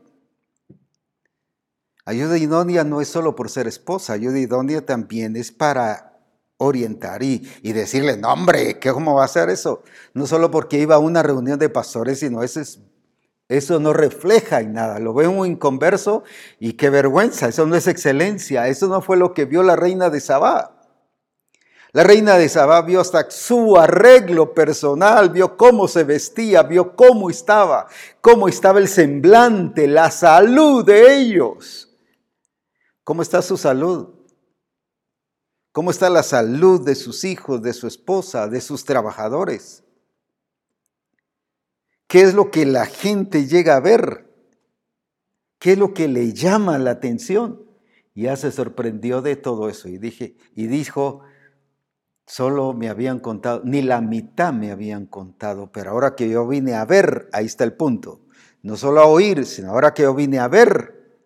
Ayuda idónea no es solo por ser esposa, ayuda idónea también es para orientar y, decirle, no hombre, ¿qué, ¿cómo va a ser eso? No solo porque iba a una reunión de pastores, sino eso, es, eso no refleja en nada. Lo ve un inconverso y qué vergüenza, eso no es excelencia, eso no fue lo que vio la reina de Sabá. La reina de Sabá vio hasta su arreglo personal, vio cómo se vestía, vio cómo estaba, cómo estaba el semblante, la salud de ellos. ¿Cómo está su salud? ¿Cómo está la salud de sus hijos, de su esposa, de sus trabajadores? ¿Qué es lo que la gente llega a ver? ¿Qué es lo que le llama la atención? Ya se sorprendió de todo eso y dije y dijo, solo me habían contado, ni la mitad me habían contado, pero ahora que yo vine a ver, ahí está el punto. No solo a oír, sino ahora que yo vine a ver,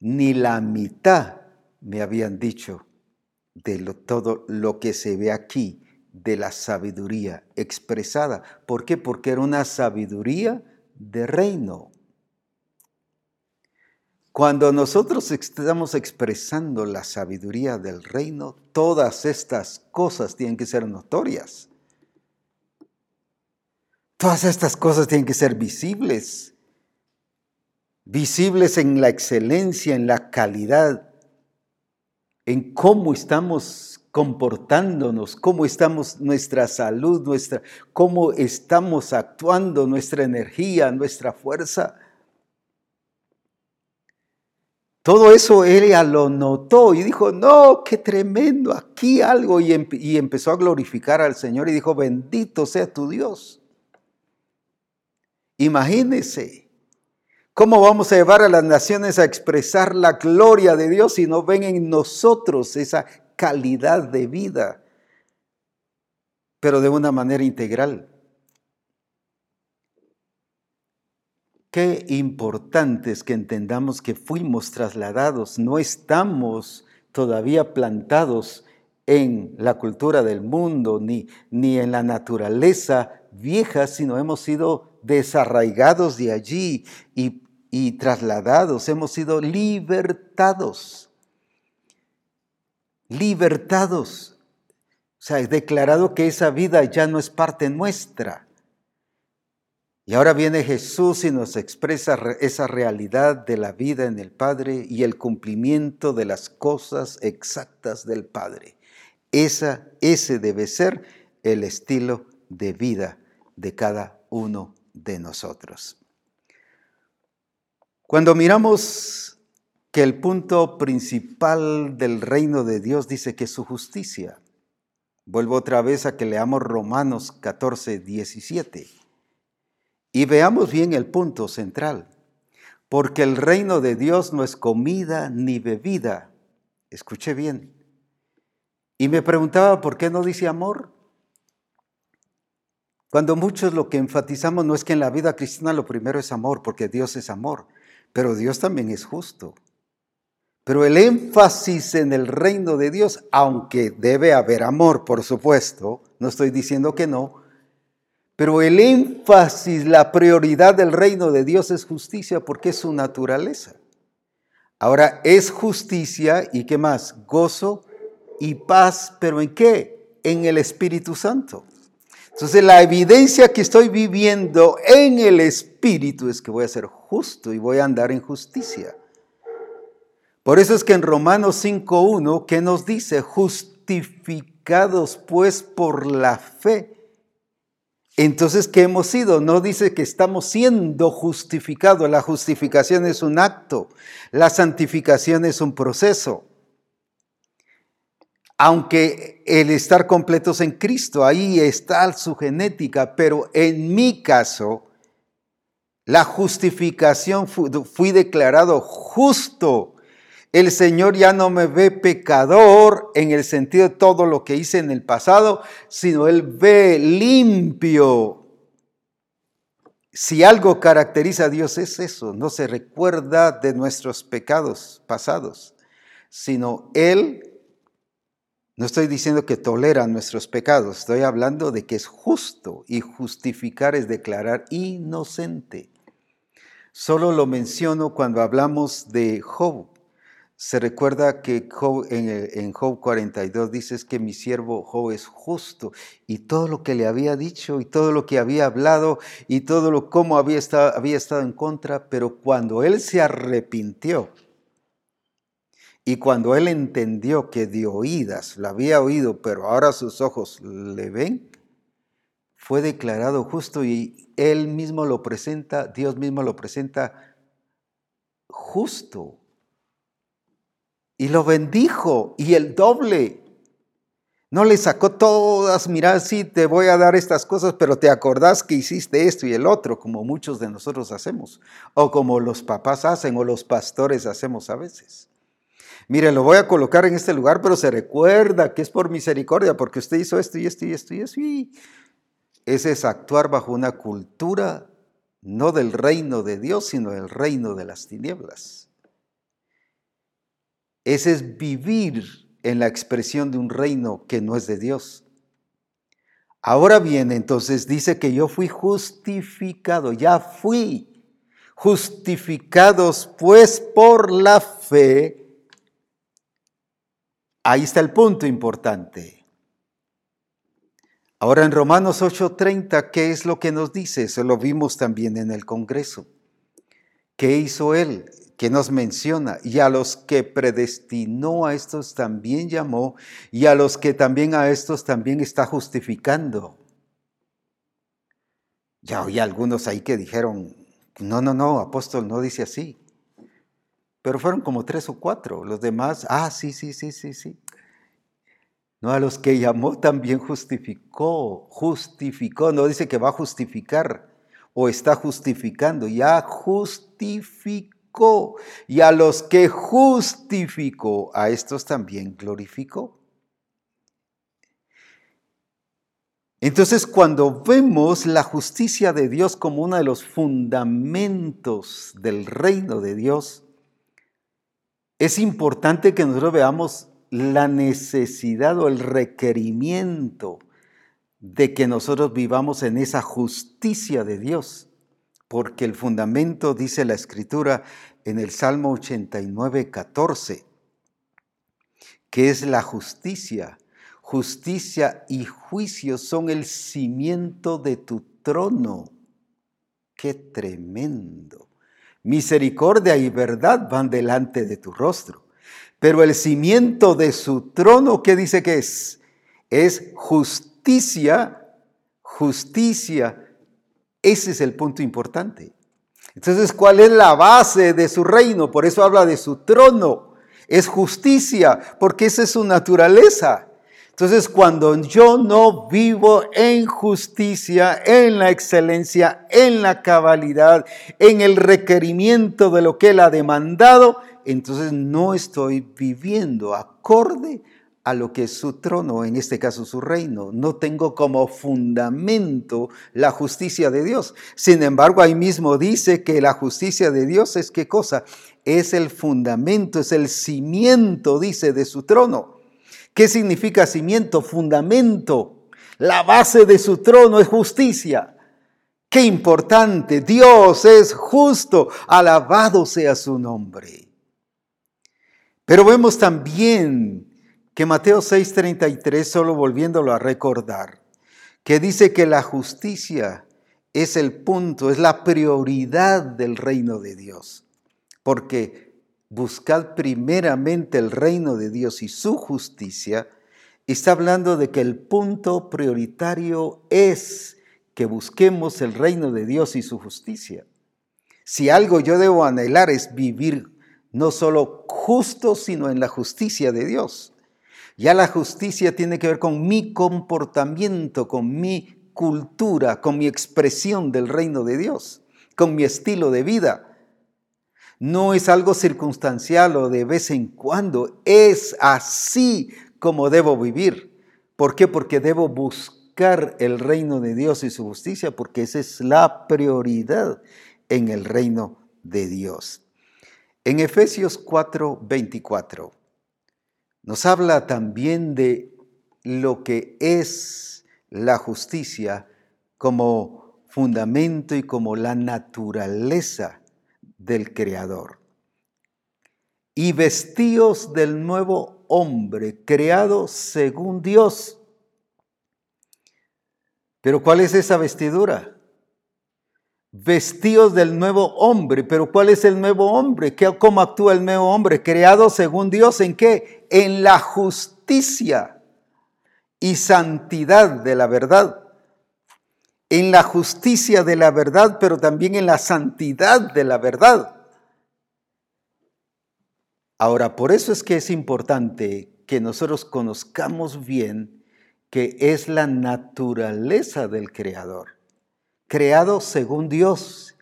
ni la mitad me habían dicho de todo lo que se ve aquí, de la sabiduría expresada. ¿Por qué? Porque era una sabiduría de reino. Cuando nosotros estamos expresando la sabiduría del reino, todas estas cosas tienen que ser notorias. Todas estas cosas tienen que ser visibles. Visibles en la excelencia, en la calidad, en cómo estamos comportándonos, cómo estamos nuestra salud, nuestra cómo estamos actuando, nuestra energía, nuestra fuerza. Todo eso ella lo notó y dijo, no, qué tremendo, aquí algo. Y, y empezó a glorificar al Señor y dijo, bendito sea tu Dios. Imagínese ¿Cómo vamos a llevar a las naciones a expresar la gloria de Dios si no ven en nosotros esa calidad de vida, pero de una manera integral? Qué importante es que entendamos que fuimos trasladados, no estamos todavía plantados en la cultura del mundo ni, ni en la naturaleza vieja, sino hemos sido desarraigados de allí y y trasladados, hemos sido libertados. Libertados. O sea, he declarado que esa vida ya no es parte nuestra. Y ahora viene Jesús y nos expresa esa realidad de la vida en el Padre y el cumplimiento de las cosas exactas del Padre. Esa, ese debe ser el estilo de vida de cada uno de nosotros. Cuando miramos que el punto principal del reino de Dios dice que es su justicia, vuelvo otra vez a que leamos Romanos 14, 17 y veamos bien el punto central, porque el reino de Dios no es comida ni bebida, Escuche bien. Y me preguntaba por qué no dice amor. Cuando muchos lo que enfatizamos no es que en la vida cristiana lo primero es amor, porque Dios es amor, pero Dios también es justo. Pero el énfasis en el reino de Dios, aunque debe haber amor, por supuesto, no estoy diciendo que no, pero el énfasis, la prioridad del reino de Dios es justicia porque es su naturaleza. Ahora es justicia y qué más? Gozo y paz, pero ¿en qué? En el Espíritu Santo. Entonces la evidencia que estoy viviendo en el Espíritu es que voy a ser justo y voy a andar en justicia. Por eso es que en Romanos 5.1, ¿qué nos dice? Justificados pues por la fe. Entonces, ¿qué hemos sido? No dice que estamos siendo justificados. La justificación es un acto. La santificación es un proceso aunque el estar completos en Cristo, ahí está su genética, pero en mi caso, la justificación fui declarado justo. El Señor ya no me ve pecador en el sentido de todo lo que hice en el pasado, sino Él ve limpio. Si algo caracteriza a Dios es eso, no se recuerda de nuestros pecados pasados, sino Él no estoy diciendo que tolera nuestros pecados, estoy hablando de que es justo y justificar es declarar inocente. Solo lo menciono cuando hablamos de Job. Se recuerda que en, Job 42 dices que mi siervo Job es justo y todo lo que le había dicho y todo lo que había hablado y todo lo cómo había estado, había estado en contra, pero cuando él se arrepintió, y cuando él entendió que de oídas lo había oído, pero ahora sus ojos le ven, fue declarado justo y él mismo lo presenta, Dios mismo lo presenta justo. Y lo bendijo y el doble. No le sacó todas, mira, sí, te voy a dar estas cosas, pero te acordás que hiciste esto y el otro, como muchos de nosotros hacemos, o como los papás hacen o los pastores hacemos a veces. Mire, lo voy a colocar en este lugar, pero se recuerda que es por misericordia, porque usted hizo esto y esto y esto y esto. Ese es actuar bajo una cultura no del reino de Dios, sino del reino de las tinieblas. Ese es vivir en la expresión de un reino que no es de Dios. Ahora bien, entonces dice que yo fui justificado, ya fui justificados pues por la fe Ahí está el punto importante. Ahora en Romanos 8:30, ¿qué es lo que nos dice? Eso lo vimos también en el Congreso. ¿Qué hizo Él? ¿Qué nos menciona? Y a los que predestinó a estos también llamó, y a los que también a estos también está justificando. Ya oí algunos ahí que dijeron, no, no, no, apóstol no dice así pero fueron como tres o cuatro. Los demás, ah, sí, sí, sí, sí, sí. No, a los que llamó también justificó, justificó, no dice que va a justificar o está justificando, ya justificó. Y a los que justificó, a estos también glorificó. Entonces, cuando vemos la justicia de Dios como uno de los fundamentos del reino de Dios, es importante que nosotros veamos la necesidad o el requerimiento de que nosotros vivamos en esa justicia de Dios, porque el fundamento, dice la escritura en el Salmo 89, 14, que es la justicia. Justicia y juicio son el cimiento de tu trono. Qué tremendo. Misericordia y verdad van delante de tu rostro. Pero el cimiento de su trono, ¿qué dice que es? Es justicia, justicia. Ese es el punto importante. Entonces, ¿cuál es la base de su reino? Por eso habla de su trono. Es justicia, porque esa es su naturaleza. Entonces, cuando yo no vivo en justicia, en la excelencia, en la cabalidad, en el requerimiento de lo que Él ha demandado, entonces no estoy viviendo acorde a lo que es su trono, en este caso su reino. No tengo como fundamento la justicia de Dios. Sin embargo, ahí mismo dice que la justicia de Dios es qué cosa? Es el fundamento, es el cimiento, dice, de su trono. ¿Qué significa cimiento? Fundamento. La base de su trono es justicia. Qué importante. Dios es justo. Alabado sea su nombre. Pero vemos también que Mateo 6:33, solo volviéndolo a recordar, que dice que la justicia es el punto, es la prioridad del reino de Dios. Porque buscad primeramente el reino de Dios y su justicia, está hablando de que el punto prioritario es que busquemos el reino de Dios y su justicia. Si algo yo debo anhelar es vivir no solo justo, sino en la justicia de Dios. Ya la justicia tiene que ver con mi comportamiento, con mi cultura, con mi expresión del reino de Dios, con mi estilo de vida. No es algo circunstancial o de vez en cuando, es así como debo vivir. ¿Por qué? Porque debo buscar el reino de Dios y su justicia, porque esa es la prioridad en el reino de Dios. En Efesios 4:24 nos habla también de lo que es la justicia como fundamento y como la naturaleza del Creador. Y vestíos del nuevo hombre, creado según Dios. Pero ¿cuál es esa vestidura? Vestíos del nuevo hombre, pero ¿cuál es el nuevo hombre? ¿Qué, ¿Cómo actúa el nuevo hombre? Creado según Dios, ¿en qué? En la justicia y santidad de la verdad en la justicia de la verdad, pero también en la santidad de la verdad. Ahora, por eso es que es importante que nosotros conozcamos bien que es la naturaleza del Creador, creado según Dios.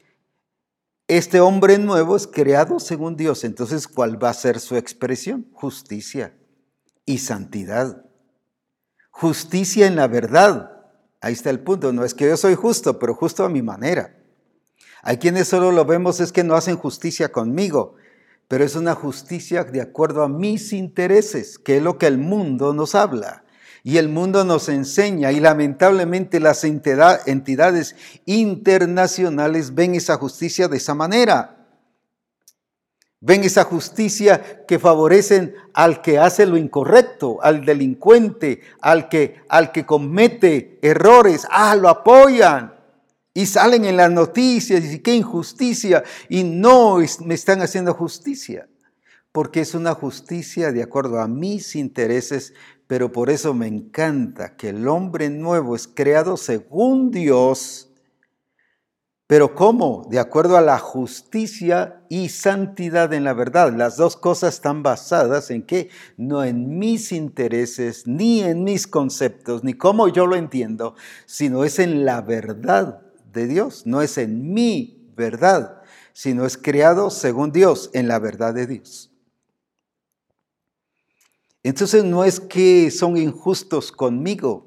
Este hombre nuevo es creado según Dios, entonces ¿cuál va a ser su expresión? Justicia y santidad. Justicia en la verdad, Ahí está el punto. No es que yo soy justo, pero justo a mi manera. Hay quienes solo lo vemos es que no hacen justicia conmigo, pero es una justicia de acuerdo a mis intereses, que es lo que el mundo nos habla. Y el mundo nos enseña, y lamentablemente las entidades internacionales ven esa justicia de esa manera. Ven esa justicia que favorecen al que hace lo incorrecto, al delincuente, al que, al que comete errores. Ah, lo apoyan. Y salen en las noticias y qué injusticia. Y no me están haciendo justicia. Porque es una justicia de acuerdo a mis intereses. Pero por eso me encanta que el hombre nuevo es creado según Dios pero ¿cómo? De acuerdo a la justicia y santidad en la verdad. Las dos cosas están basadas en qué? No en mis intereses, ni en mis conceptos, ni cómo yo lo entiendo, sino es en la verdad de Dios. No es en mi verdad, sino es creado según Dios, en la verdad de Dios. Entonces no es que son injustos conmigo,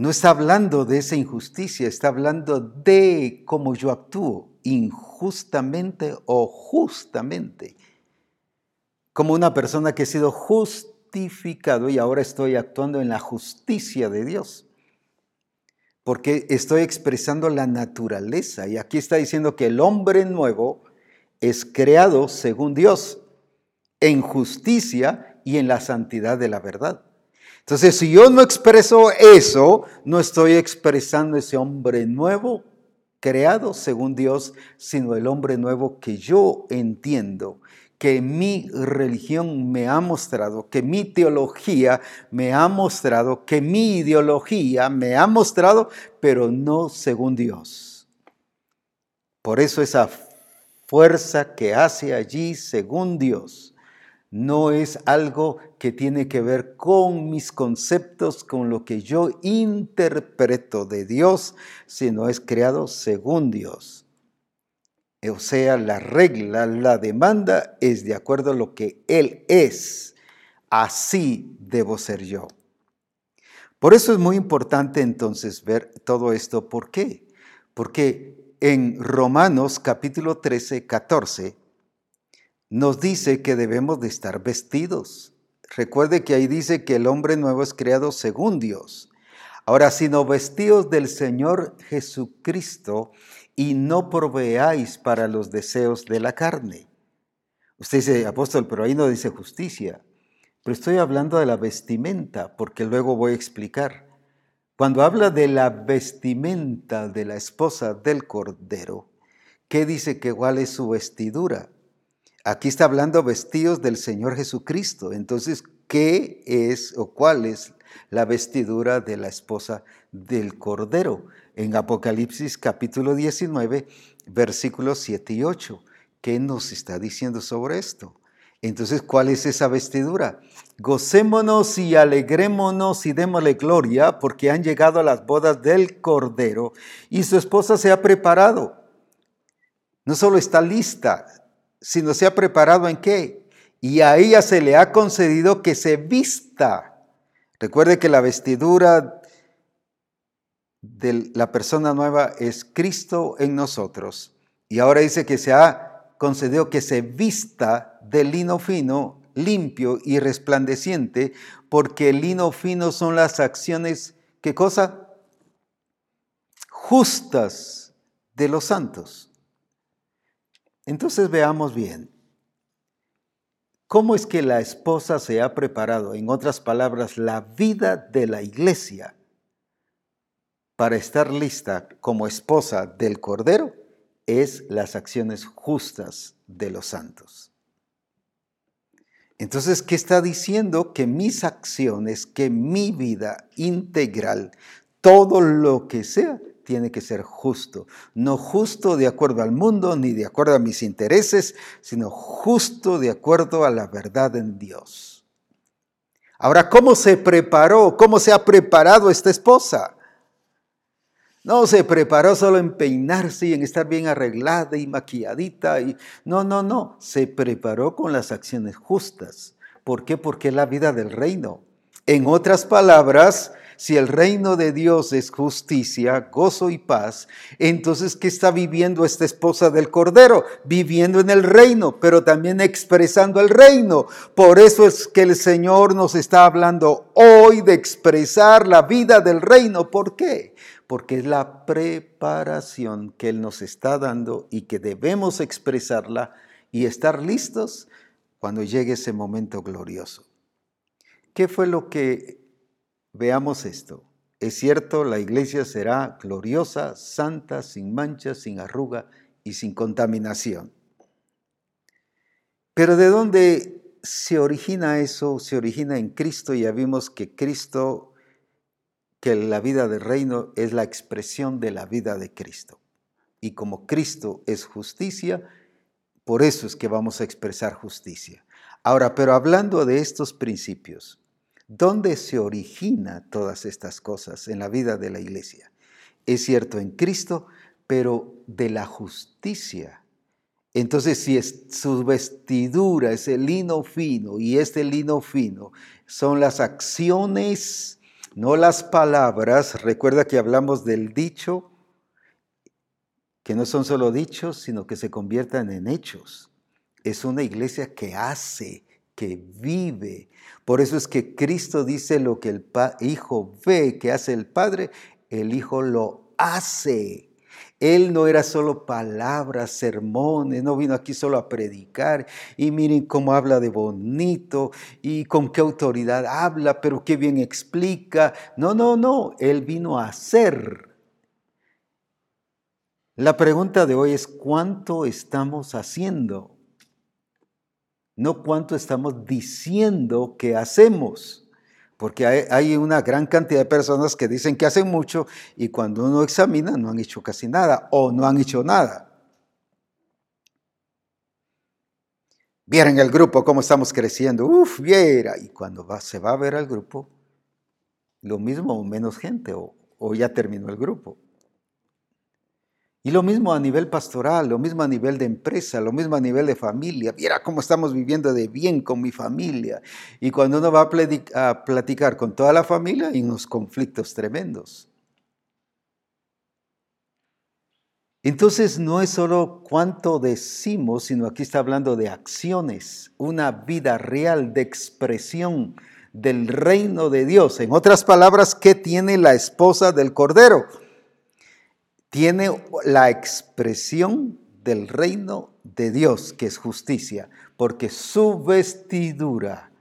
no está hablando de esa injusticia, está hablando de cómo yo actúo, injustamente o justamente. Como una persona que ha sido justificado y ahora estoy actuando en la justicia de Dios. Porque estoy expresando la naturaleza. Y aquí está diciendo que el hombre nuevo es creado según Dios, en justicia y en la santidad de la verdad. Entonces, si yo no expreso eso, no estoy expresando ese hombre nuevo creado según Dios, sino el hombre nuevo que yo entiendo, que mi religión me ha mostrado, que mi teología me ha mostrado, que mi ideología me ha mostrado, pero no según Dios. Por eso esa fuerza que hace allí según Dios no es algo que tiene que ver con mis conceptos, con lo que yo interpreto de Dios, sino es creado según Dios. O sea, la regla, la demanda es de acuerdo a lo que Él es. Así debo ser yo. Por eso es muy importante entonces ver todo esto. ¿Por qué? Porque en Romanos capítulo 13, 14, nos dice que debemos de estar vestidos. Recuerde que ahí dice que el hombre nuevo es creado según Dios. Ahora, sino vestidos del Señor Jesucristo y no proveáis para los deseos de la carne. Usted dice, apóstol, pero ahí no dice justicia. Pero estoy hablando de la vestimenta, porque luego voy a explicar. Cuando habla de la vestimenta de la esposa del Cordero, ¿qué dice que cuál es su vestidura? Aquí está hablando vestidos del Señor Jesucristo. Entonces, ¿qué es o cuál es la vestidura de la esposa del Cordero? En Apocalipsis capítulo 19, versículos 7 y 8. ¿Qué nos está diciendo sobre esto? Entonces, ¿cuál es esa vestidura? Gocémonos y alegrémonos y démosle gloria porque han llegado a las bodas del Cordero y su esposa se ha preparado. No solo está lista, sino se ha preparado en qué. Y a ella se le ha concedido que se vista. Recuerde que la vestidura de la persona nueva es Cristo en nosotros. Y ahora dice que se ha concedido que se vista de lino fino, limpio y resplandeciente, porque el lino fino son las acciones, ¿qué cosa? Justas de los santos. Entonces veamos bien. ¿Cómo es que la esposa se ha preparado? En otras palabras, la vida de la iglesia para estar lista como esposa del Cordero es las acciones justas de los santos. Entonces, ¿qué está diciendo? Que mis acciones, que mi vida integral, todo lo que sea, tiene que ser justo. No justo de acuerdo al mundo ni de acuerdo a mis intereses, sino justo de acuerdo a la verdad en Dios. Ahora, ¿cómo se preparó? ¿Cómo se ha preparado esta esposa? No se preparó solo en peinarse y en estar bien arreglada y maquilladita. Y... No, no, no. Se preparó con las acciones justas. ¿Por qué? Porque es la vida del reino. En otras palabras, si el reino de Dios es justicia, gozo y paz, entonces ¿qué está viviendo esta esposa del Cordero? Viviendo en el reino, pero también expresando el reino. Por eso es que el Señor nos está hablando hoy de expresar la vida del reino. ¿Por qué? Porque es la preparación que Él nos está dando y que debemos expresarla y estar listos cuando llegue ese momento glorioso. ¿Qué fue lo que Veamos esto. Es cierto, la iglesia será gloriosa, santa, sin mancha, sin arruga y sin contaminación. Pero ¿de dónde se origina eso? Se origina en Cristo. Ya vimos que Cristo, que la vida del reino es la expresión de la vida de Cristo. Y como Cristo es justicia, por eso es que vamos a expresar justicia. Ahora, pero hablando de estos principios, ¿Dónde se origina todas estas cosas en la vida de la iglesia? Es cierto en Cristo, pero de la justicia. Entonces, si su vestidura es el lino fino y este lino fino son las acciones, no las palabras, recuerda que hablamos del dicho, que no son solo dichos, sino que se conviertan en hechos. Es una iglesia que hace, que vive. Por eso es que Cristo dice lo que el Hijo ve que hace el Padre, el Hijo lo hace. Él no era solo palabras, sermones, no vino aquí solo a predicar. Y miren cómo habla de bonito y con qué autoridad habla, pero qué bien explica. No, no, no, Él vino a hacer. La pregunta de hoy es, ¿cuánto estamos haciendo? No cuánto estamos diciendo que hacemos. Porque hay, una gran cantidad de personas que dicen que hacen mucho y cuando uno examina no han hecho casi nada o no han hecho nada. Vieran el grupo cómo estamos creciendo. Uf, viera. Y cuando se va a ver al grupo, lo mismo o menos gente, o ya terminó el grupo. Y lo mismo a nivel pastoral, lo mismo a nivel de empresa, lo mismo a nivel de familia. Mira cómo estamos viviendo de bien con mi familia. Y cuando uno va a platicar con toda la familia, hay unos conflictos tremendos. Entonces no es solo cuánto decimos, sino aquí está hablando de acciones, una vida real de expresión del reino de Dios. En otras palabras, ¿qué tiene la esposa del Cordero? Tiene la expresión del reino de Dios, que es justicia, porque su vestidura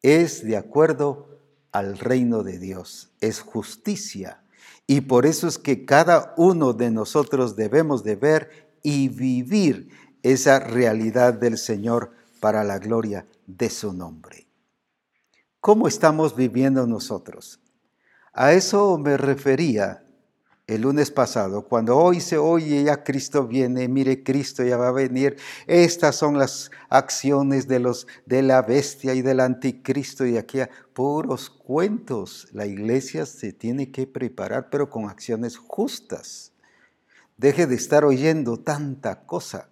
es de acuerdo al reino de Dios, es justicia. Y por eso es que cada uno de nosotros debemos de ver y vivir esa realidad del Señor para la gloria de su nombre. ¿Cómo estamos viviendo nosotros? A eso me refería el lunes pasado, cuando hoy se oye ya Cristo viene, mire Cristo ya va a venir, estas son las acciones de los de la bestia y del anticristo y aquí puros cuentos. La iglesia se tiene que preparar pero con acciones justas. Deje de estar oyendo tanta cosa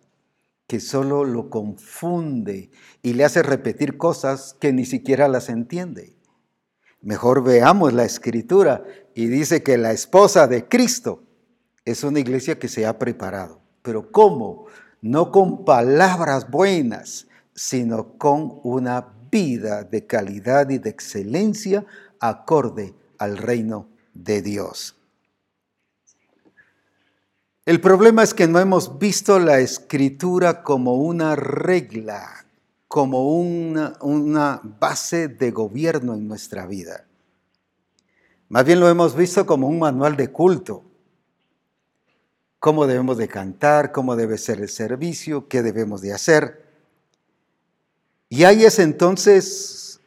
que solo lo confunde y le hace repetir cosas que ni siquiera las entiende. Mejor veamos la escritura y dice que la esposa de Cristo es una iglesia que se ha preparado. Pero ¿cómo? No con palabras buenas, sino con una vida de calidad y de excelencia acorde al reino de Dios. El problema es que no hemos visto la escritura como una regla como una, base de gobierno en nuestra vida. Más bien lo hemos visto como un manual de culto. Cómo debemos de cantar, cómo debe ser el servicio, qué debemos de hacer. Y ahí es entonces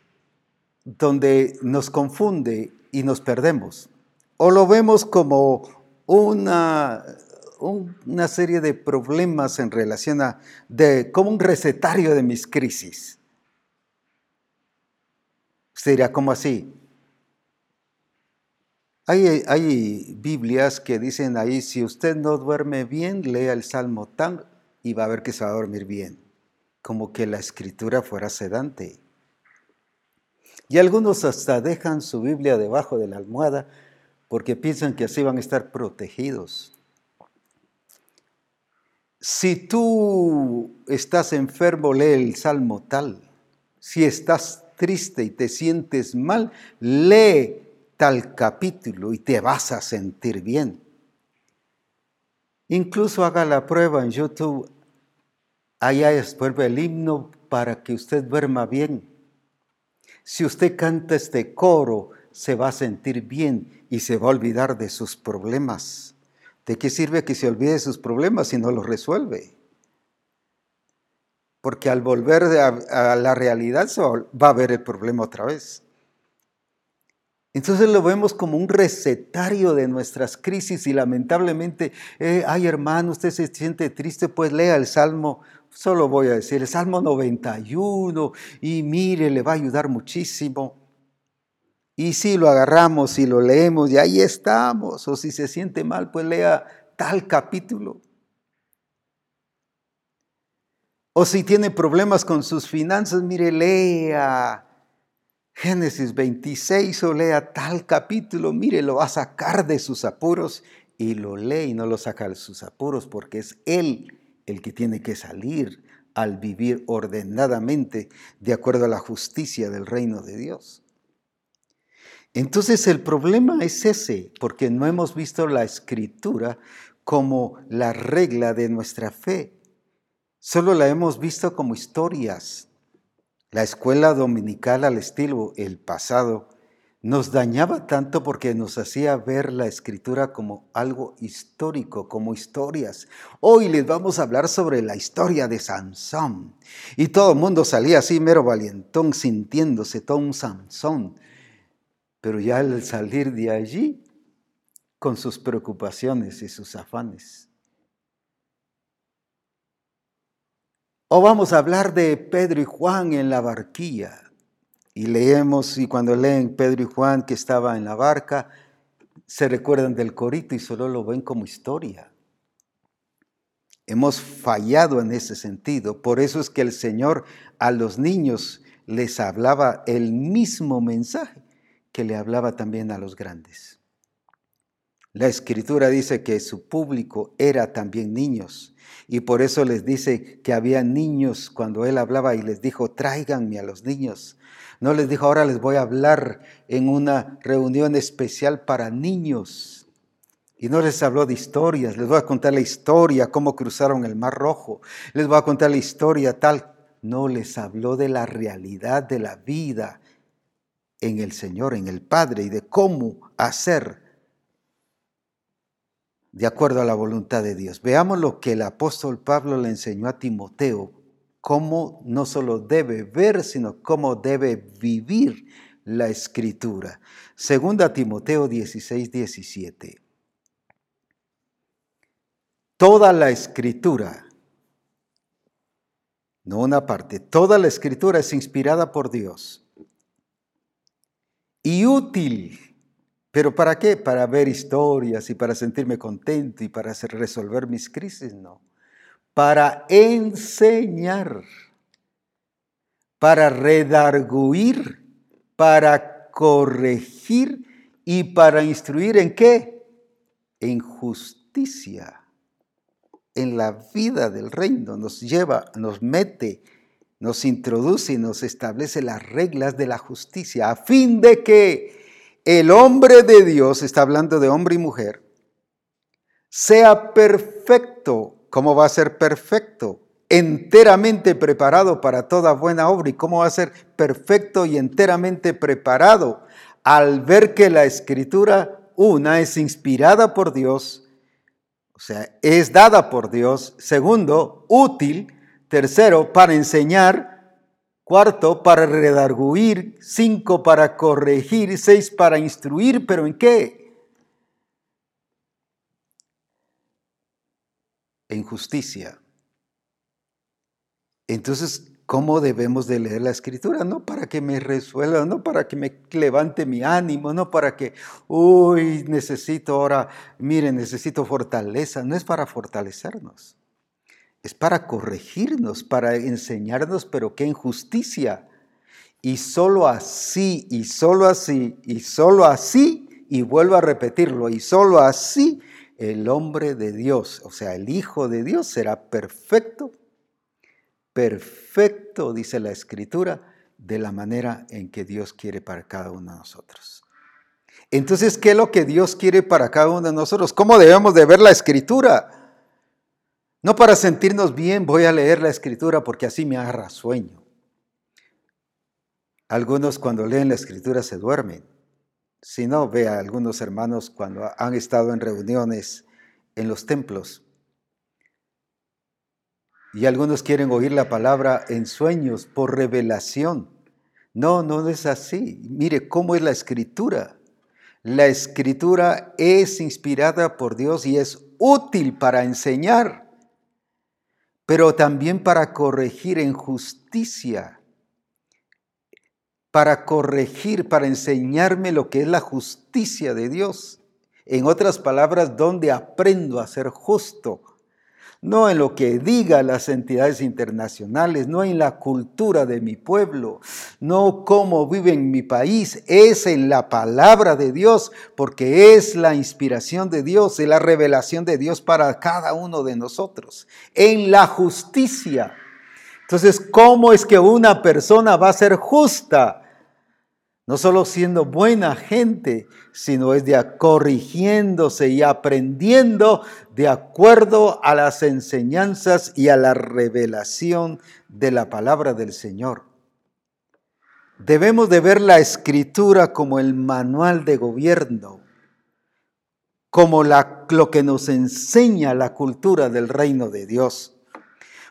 donde nos confunde y nos perdemos. O lo vemos como una, una serie de problemas en relación a, de, como un recetario de mis crisis. Sería como así. Hay, hay, Biblias que dicen ahí, si usted no duerme bien, lea el Salmo tan y va a ver que se va a dormir bien. Como que la escritura fuera sedante. Y algunos hasta dejan su Biblia debajo de la almohada porque piensan que así van a estar protegidos. Si tú estás enfermo, lee el Salmo tal. Si estás triste y te sientes mal, lee tal capítulo y te vas a sentir bien. Incluso haga la prueba en YouTube. Allá vuelve el himno para que usted duerma bien. Si usted canta este coro, se va a sentir bien y se va a olvidar de sus problemas. ¿De qué sirve que se olvide sus problemas si no los resuelve? Porque al volver a, la realidad va a ver el problema otra vez. Entonces lo vemos como un recetario de nuestras crisis y lamentablemente, eh, ay hermano, usted se siente triste, pues lea el Salmo, solo voy a decir, el Salmo 91 y mire, le va a ayudar muchísimo. Y si lo agarramos y lo leemos y ahí estamos, o si se siente mal, pues lea tal capítulo. O si tiene problemas con sus finanzas, mire, lea Génesis 26 o lea tal capítulo, mire, lo va a sacar de sus apuros y lo lee y no lo saca de sus apuros porque es Él el que tiene que salir al vivir ordenadamente de acuerdo a la justicia del reino de Dios. Entonces el problema es ese, porque no hemos visto la escritura como la regla de nuestra fe. Solo la hemos visto como historias. La escuela dominical al estilo el pasado nos dañaba tanto porque nos hacía ver la escritura como algo histórico, como historias. Hoy les vamos a hablar sobre la historia de Sansón. Y todo el mundo salía así mero valientón, sintiéndose todo un Sansón pero ya al salir de allí, con sus preocupaciones y sus afanes. O vamos a hablar de Pedro y Juan en la barquilla. Y leemos, y cuando leen Pedro y Juan que estaba en la barca, se recuerdan del corito y solo lo ven como historia. Hemos fallado en ese sentido. Por eso es que el Señor a los niños les hablaba el mismo mensaje que le hablaba también a los grandes. La escritura dice que su público era también niños y por eso les dice que había niños cuando él hablaba y les dijo, tráiganme a los niños. No les dijo, ahora les voy a hablar en una reunión especial para niños. Y no les habló de historias, les voy a contar la historia, cómo cruzaron el Mar Rojo, les voy a contar la historia tal. No les habló de la realidad de la vida en el Señor, en el Padre y de cómo hacer de acuerdo a la voluntad de Dios. Veamos lo que el apóstol Pablo le enseñó a Timoteo, cómo no solo debe ver, sino cómo debe vivir la escritura. Segunda Timoteo 16, 17. Toda la escritura, no una parte, toda la escritura es inspirada por Dios y útil ¿Pero para qué? Para ver historias y para sentirme contento y para hacer resolver mis crisis, no. Para enseñar, para redarguir, para corregir y para instruir en qué? En justicia. En la vida del reino nos lleva, nos mete, nos introduce y nos establece las reglas de la justicia a fin de que el hombre de Dios, está hablando de hombre y mujer, sea perfecto. ¿Cómo va a ser perfecto? Enteramente preparado para toda buena obra. ¿Y cómo va a ser perfecto y enteramente preparado? Al ver que la escritura, una, es inspirada por Dios, o sea, es dada por Dios. Segundo, útil. Tercero, para enseñar Cuarto, para redarguir. Cinco, para corregir. Seis, para instruir. ¿Pero en qué? En justicia. Entonces, ¿cómo debemos de leer la escritura? No para que me resuelva, no para que me levante mi ánimo, no para que, uy, necesito ahora, mire, necesito fortaleza. No es para fortalecernos es para corregirnos, para enseñarnos, pero qué injusticia. Y solo así, y solo así, y solo así, y vuelvo a repetirlo, y solo así el hombre de Dios, o sea, el Hijo de Dios será perfecto, perfecto, dice la Escritura, de la manera en que Dios quiere para cada uno de nosotros. Entonces, ¿qué es lo que Dios quiere para cada uno de nosotros? ¿Cómo debemos de ver la Escritura? No para sentirnos bien voy a leer la escritura porque así me agarra sueño. Algunos cuando leen la escritura se duermen. Si no, ve a algunos hermanos cuando han estado en reuniones en los templos. Y algunos quieren oír la palabra en sueños por revelación. No, no es así. Mire cómo es la escritura. La escritura es inspirada por Dios y es útil para enseñar pero también para corregir en justicia, para corregir, para enseñarme lo que es la justicia de Dios. En otras palabras, donde aprendo a ser justo, no en lo que digan las entidades internacionales, no en la cultura de mi pueblo, no cómo vive en mi país, es en la palabra de Dios, porque es la inspiración de Dios, es la revelación de Dios para cada uno de nosotros, en la justicia. Entonces, ¿cómo es que una persona va a ser justa? No solo siendo buena gente, sino es de corrigiéndose y aprendiendo de acuerdo a las enseñanzas y a la revelación de la palabra del Señor. Debemos de ver la escritura como el manual de gobierno, como la, lo que nos enseña la cultura del reino de Dios.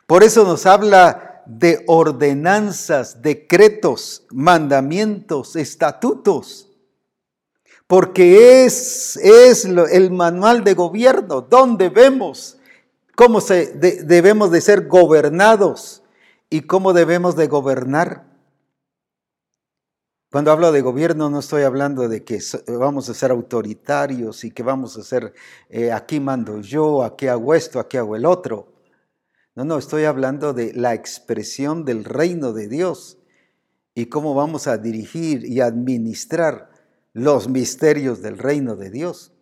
Por eso nos habla de ordenanzas, decretos, mandamientos, estatutos, porque es, es el manual de gobierno donde vemos cómo se, debemos de ser gobernados y cómo debemos de gobernar. Cuando hablo de gobierno no estoy hablando de que vamos a ser autoritarios y que vamos a ser, eh, aquí mando yo, aquí hago esto, aquí hago el otro. No, no, estoy hablando de la expresión del reino de Dios y cómo vamos a dirigir y administrar los misterios del reino de Dios.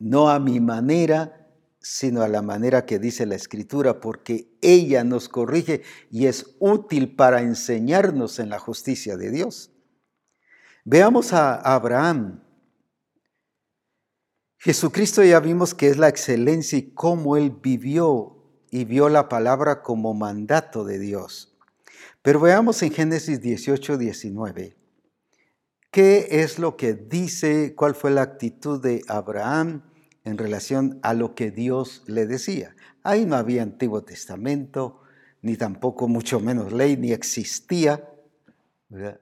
No a mi manera, sino a la manera que dice la Escritura, porque ella nos corrige y es útil para enseñarnos en la justicia de Dios. Veamos a Abraham. Jesucristo ya vimos que es la excelencia y cómo él vivió y vio la palabra como mandato de Dios. Pero veamos en Génesis 18, 19. ¿Qué es lo que dice, cuál fue la actitud de Abraham en relación a lo que Dios le decía? Ahí no había Antiguo Testamento, ni tampoco mucho menos ley, ni existía,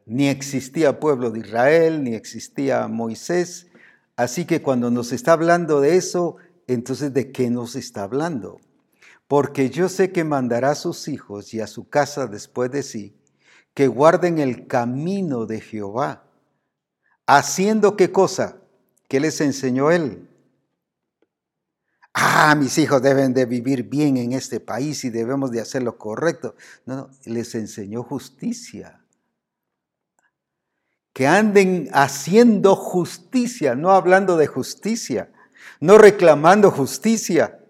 ni existía pueblo de Israel, ni existía Moisés. Así que cuando nos está hablando de eso, entonces ¿de qué nos está hablando? Porque yo sé que mandará a sus hijos y a su casa después de sí, que guarden el camino de Jehová, haciendo qué cosa, ¿qué les enseñó él? Ah, mis hijos deben de vivir bien en este país y debemos de hacer lo correcto. No, no, les enseñó justicia. Que anden haciendo justicia, no hablando de justicia, no reclamando justicia,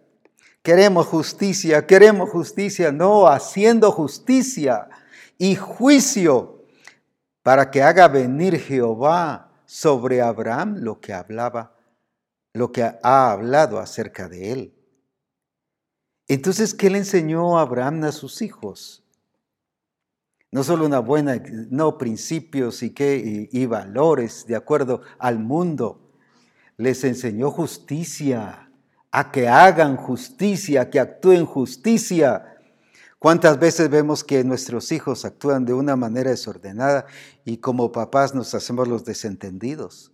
Queremos justicia, queremos justicia, no, haciendo justicia y juicio para que haga venir Jehová sobre Abraham lo que hablaba, lo que ha hablado acerca de él. Entonces, ¿qué le enseñó Abraham a sus hijos? No solo una buena, no principios y, qué, y valores de acuerdo al mundo, les enseñó justicia a que hagan justicia, que actúen justicia. ¿Cuántas veces vemos que nuestros hijos actúan de una manera desordenada y como papás nos hacemos los desentendidos?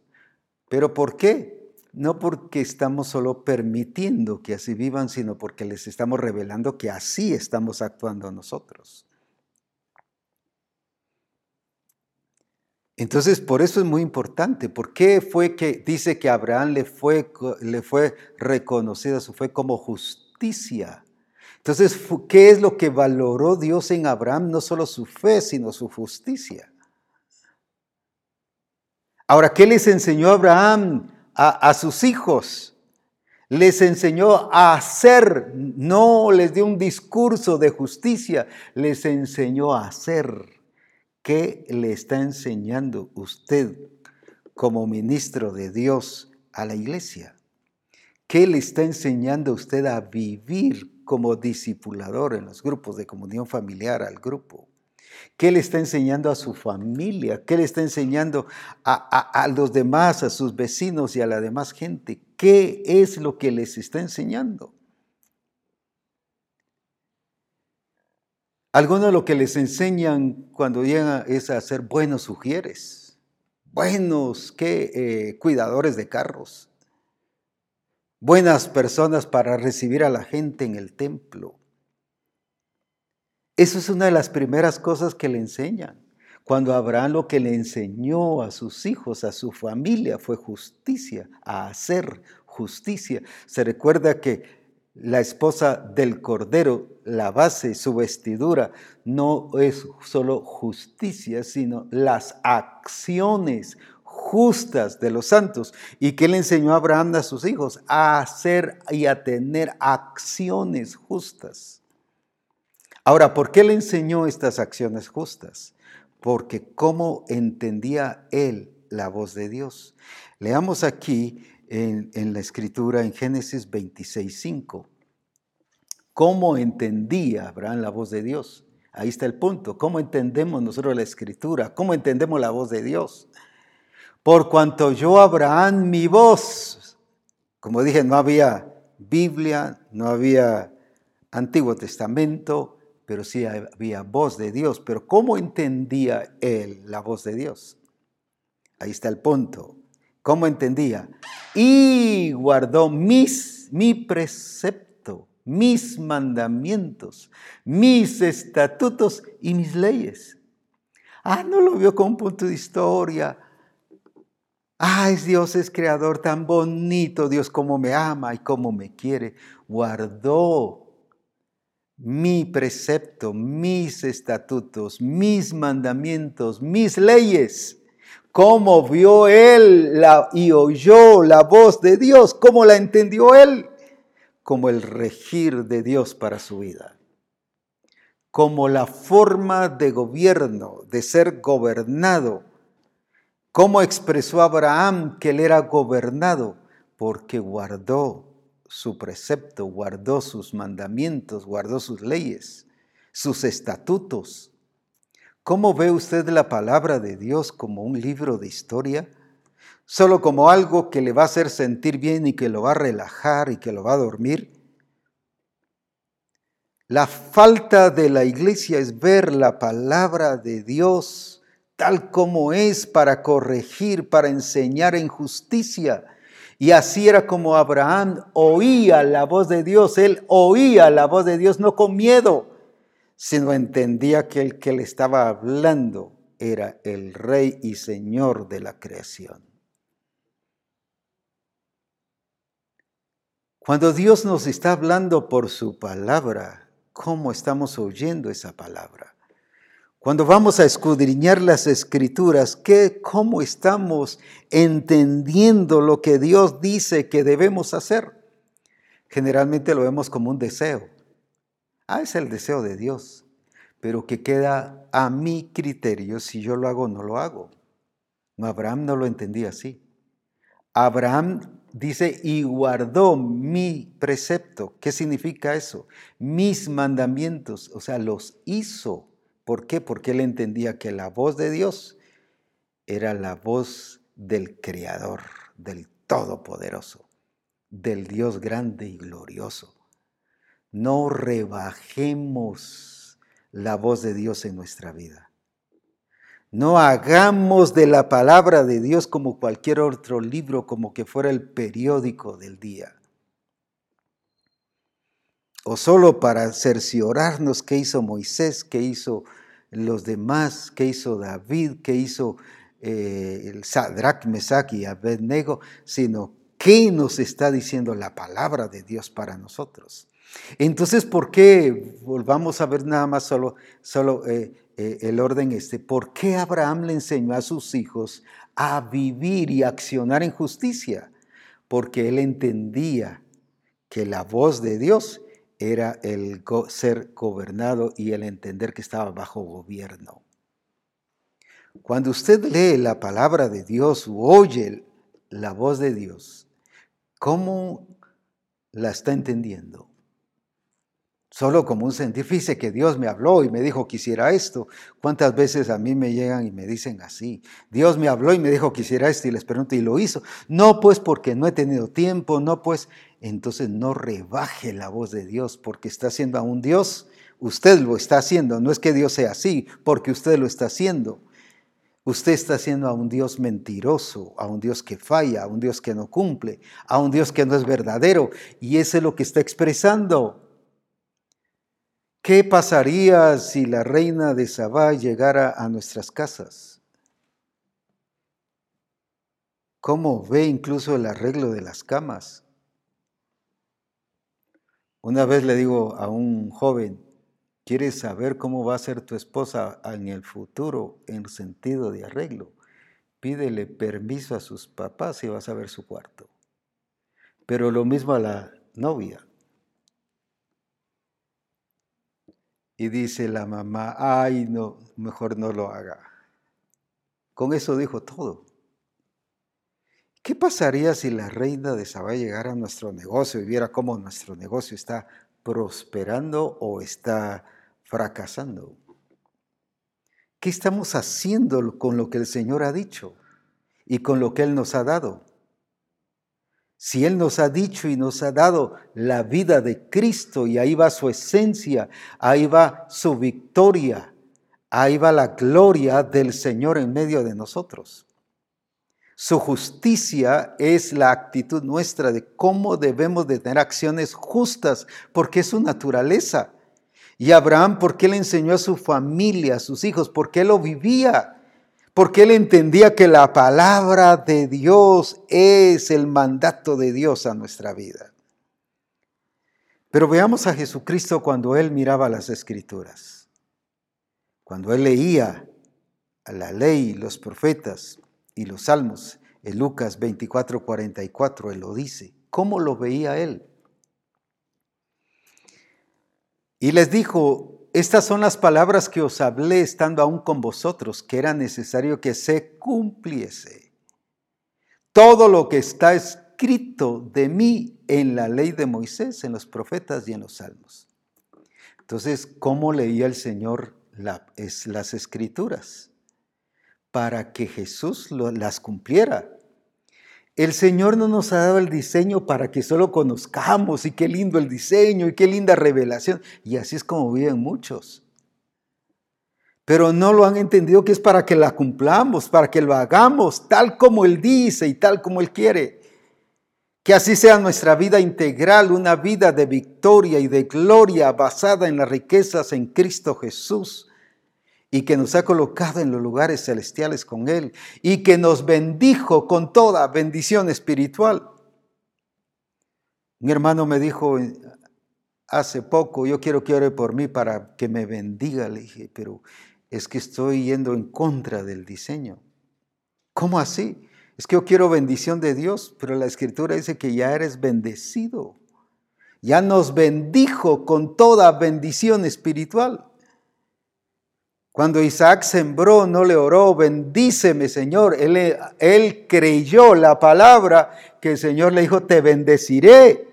¿Pero por qué? No porque estamos solo permitiendo que así vivan, sino porque les estamos revelando que así estamos actuando nosotros. Entonces, por eso es muy importante. ¿Por qué fue que dice que Abraham le fue, le fue reconocida, su fe como justicia? Entonces, ¿qué es lo que valoró Dios en Abraham? No solo su fe, sino su justicia. Ahora, ¿qué les enseñó Abraham a sus hijos? Les enseñó a hacer, no les dio un discurso de justicia, les enseñó a hacer. ¿Qué le está enseñando usted como ministro de Dios a la iglesia? ¿Qué le está enseñando usted a vivir como discipulador en los grupos de comunión familiar al grupo? ¿Qué le está enseñando a su familia? ¿Qué le está enseñando a, a, los demás, a sus vecinos y a la demás gente? ¿Qué es lo que les está enseñando? Algunos lo que les enseñan cuando llegan es a ser buenos sugieres, buenos ¿qué? Eh, cuidadores de carros, buenas personas para recibir a la gente en el templo. Eso es una de las primeras cosas que le enseñan. Cuando Abraham lo que le enseñó a sus hijos, a su familia, fue justicia, a hacer justicia. Se recuerda que la esposa del Cordero, la base, su vestidura, no es solo justicia, sino las acciones justas de los santos. ¿Y qué le enseñó a Abraham a sus hijos? A hacer y a tener acciones justas. Ahora, ¿por qué le enseñó estas acciones justas? Porque cómo entendía él la voz de Dios. Leamos aquí en, la escritura en Génesis 26.5. ¿Cómo entendía Abraham la voz de Dios? Ahí está el punto. ¿Cómo entendemos nosotros la escritura? ¿Cómo entendemos la voz de Dios? Por cuanto yo, Abraham, mi voz, como dije, no había Biblia, no había Antiguo Testamento, pero sí había voz de Dios. Pero ¿cómo entendía él la voz de Dios? Ahí está el punto. ¿Cómo entendía? Y guardó mis, mi precepto. mis mandamientos, mis estatutos y mis leyes. Ah, no lo vio con un punto de historia. Ay, Dios es creador tan bonito, Dios cómo me ama y cómo me quiere. Guardó mi precepto, mis estatutos, mis mandamientos, mis leyes. Cómo vio él la, y oyó la voz de Dios, cómo la entendió él, como el regir de Dios para su vida, como la forma de gobierno, de ser gobernado, cómo expresó Abraham que él era gobernado, porque guardó su precepto, guardó sus mandamientos, guardó sus leyes, sus estatutos. ¿Cómo ve usted la palabra de Dios como un libro de historia? ¿Solo como algo que le va a hacer sentir bien y que lo va a relajar y que lo va a dormir? La falta de la iglesia es ver la palabra de Dios tal como es para corregir, para enseñar en justicia y así era como Abraham oía la voz de Dios. Él oía la voz de Dios no con miedo, sino entendía que el que le estaba hablando era el rey y señor de la creación. Cuando Dios nos está hablando por su palabra, ¿cómo estamos oyendo esa palabra? Cuando vamos a escudriñar las escrituras, ¿qué, ¿cómo estamos entendiendo lo que Dios dice que debemos hacer? Generalmente lo vemos como un deseo. Ah, es el deseo de Dios, pero que queda a mi criterio si yo lo hago o no lo hago. Abraham no lo entendía así. Abraham dice, y guardó mi precepto. ¿Qué significa eso? Mis mandamientos, o sea, los hizo ¿Por qué? Porque él entendía que la voz de Dios era la voz del Creador, del Todopoderoso, del Dios grande y glorioso. No rebajemos la voz de Dios en nuestra vida. No hagamos de la palabra de Dios como cualquier otro libro, como que fuera el periódico del día. O solo para cerciorarnos qué hizo Moisés, qué hizo los demás, qué hizo David, qué hizo eh, el Sadrach, Mesach y Abednego, sino qué nos está diciendo la palabra de Dios para nosotros. Entonces, ¿por qué? Volvamos a ver nada más solo, solo eh, eh, el orden este. ¿Por qué Abraham le enseñó a sus hijos a vivir y accionar en justicia? Porque él entendía que la voz de Dios era el ser gobernado y el entender que estaba bajo gobierno. Cuando usted lee la palabra de Dios o oye la voz de Dios, ¿cómo la está entendiendo? Solo como un sentir, que Dios me habló y me dijo que hiciera esto. ¿Cuántas veces a mí me llegan y me dicen así? Dios me habló y me dijo que hiciera esto y les pregunto y lo hizo. No pues porque no he tenido tiempo, no pues entonces no rebaje la voz de Dios porque está haciendo a un Dios. Usted lo está haciendo, no es que Dios sea así, porque usted lo está haciendo. Usted está haciendo a un Dios mentiroso, a un Dios que falla, a un Dios que no cumple, a un Dios que no es verdadero. Y ese es lo que está expresando. ¿Qué pasaría si la reina de Sabá llegara a nuestras casas? ¿Cómo ve incluso el arreglo de las camas? Una vez le digo a un joven, ¿quieres saber cómo va a ser tu esposa en el futuro en sentido de arreglo? Pídele permiso a sus papás y vas a ver su cuarto. Pero lo mismo a la novia. Y dice la mamá, ay, no, mejor no lo haga. Con eso dijo todo. ¿Qué pasaría si la reina de Sabá llegara a nuestro negocio y viera cómo nuestro negocio está prosperando o está fracasando? ¿Qué estamos haciendo con lo que el Señor ha dicho y con lo que Él nos ha dado? Si Él nos ha dicho y nos ha dado la vida de Cristo y ahí va su esencia, ahí va su victoria, ahí va la gloria del Señor en medio de nosotros. Su justicia es la actitud nuestra de cómo debemos de tener acciones justas, porque es su naturaleza. Y Abraham, porque él enseñó a su familia, a sus hijos, porque él lo vivía, porque él entendía que la palabra de Dios es el mandato de Dios a nuestra vida. Pero veamos a Jesucristo cuando él miraba las escrituras, cuando él leía la ley, los profetas y los salmos. En Lucas 24, 44 él lo dice. ¿Cómo lo veía él? Y les dijo, estas son las palabras que os hablé estando aún con vosotros, que era necesario que se cumpliese todo lo que está escrito de mí en la ley de Moisés, en los profetas y en los salmos. Entonces, ¿cómo leía el Señor las escrituras? Para que Jesús las cumpliera. El Señor no nos ha dado el diseño para que solo conozcamos y qué lindo el diseño y qué linda revelación. Y así es como viven muchos. Pero no lo han entendido que es para que la cumplamos, para que lo hagamos tal como Él dice y tal como Él quiere. Que así sea nuestra vida integral, una vida de victoria y de gloria basada en las riquezas en Cristo Jesús y que nos ha colocado en los lugares celestiales con Él y que nos bendijo con toda bendición espiritual. Mi hermano me dijo hace poco, yo quiero que ore por mí para que me bendiga. Le dije, pero es que estoy yendo en contra del diseño. ¿Cómo así? Es que yo quiero bendición de Dios, pero la escritura dice que ya eres bendecido. Ya nos bendijo con toda bendición espiritual. Cuando Isaac sembró, no le oró, bendíceme Señor. Él, él creyó la palabra que el Señor le dijo, te bendeciré.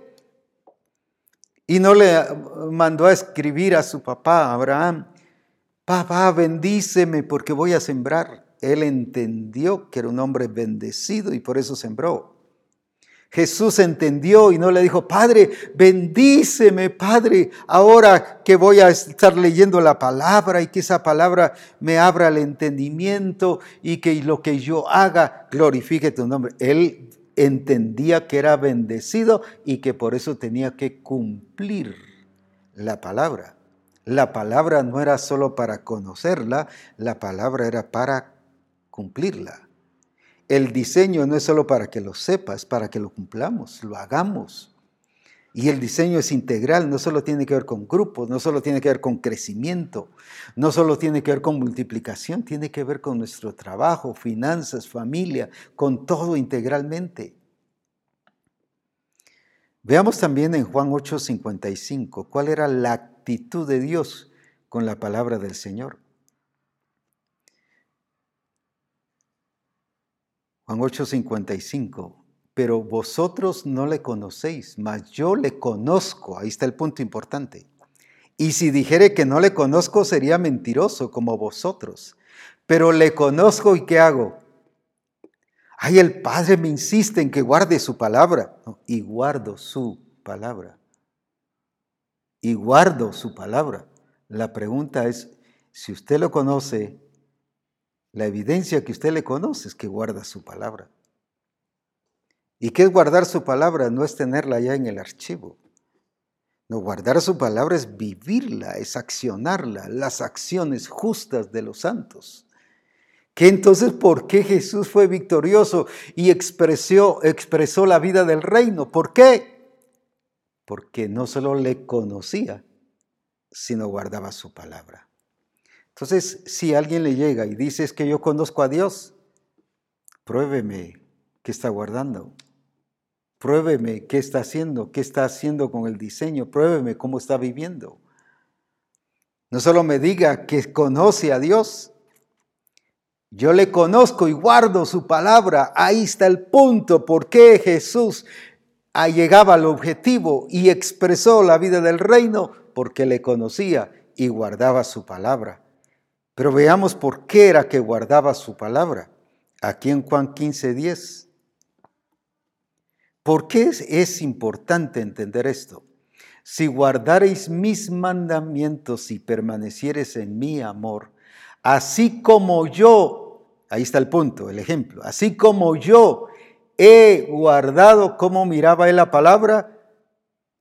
Y no le mandó a escribir a su papá, Abraham, papá, bendíceme porque voy a sembrar. Él entendió que era un hombre bendecido y por eso sembró. Jesús entendió y no le dijo, Padre, bendíceme, Padre, ahora que voy a estar leyendo la palabra y que esa palabra me abra el entendimiento y que lo que yo haga glorifique tu nombre. Él entendía que era bendecido y que por eso tenía que cumplir la palabra. La palabra no era solo para conocerla, la palabra era para cumplirla. El diseño no es solo para que lo sepas, para que lo cumplamos, lo hagamos. Y el diseño es integral, no solo tiene que ver con grupos, no solo tiene que ver con crecimiento, no solo tiene que ver con multiplicación, tiene que ver con nuestro trabajo, finanzas, familia, con todo integralmente. Veamos también en Juan 8:55 cuál era la actitud de Dios con la palabra del Señor. Juan 8:55, pero vosotros no le conocéis, mas yo le conozco. Ahí está el punto importante. Y si dijere que no le conozco, sería mentiroso como vosotros. Pero le conozco y ¿qué hago? Ay, el Padre me insiste en que guarde su palabra. y guardo su palabra. Y guardo su palabra. La pregunta es, si usted lo conoce, la evidencia que usted le conoce es que guarda su palabra. ¿Y qué es guardar su palabra? No es tenerla ya en el archivo. No, guardar su palabra es vivirla, es accionarla, las acciones justas de los santos. Que entonces, ¿por qué Jesús fue victorioso y expresó, expresó la vida del reino? ¿Por qué? Porque no solo le conocía, sino guardaba su palabra. Entonces, si alguien le llega y dice es que yo conozco a Dios, pruébeme qué está guardando. Pruébeme qué está haciendo, qué está haciendo con el diseño, pruébeme cómo está viviendo. No solo me diga que conoce a Dios, yo le conozco y guardo su palabra. Ahí está el punto por qué Jesús llegaba al objetivo y expresó la vida del reino, porque le conocía y guardaba su palabra. Pero veamos por qué era que guardaba su palabra. Aquí en Juan 15, 10. ¿Por qué es, importante entender esto? Si guardareis mis mandamientos y permanecieres en mi amor, así como yo ahí está el punto, el ejemplo. Así como yo he guardado cómo miraba la palabra,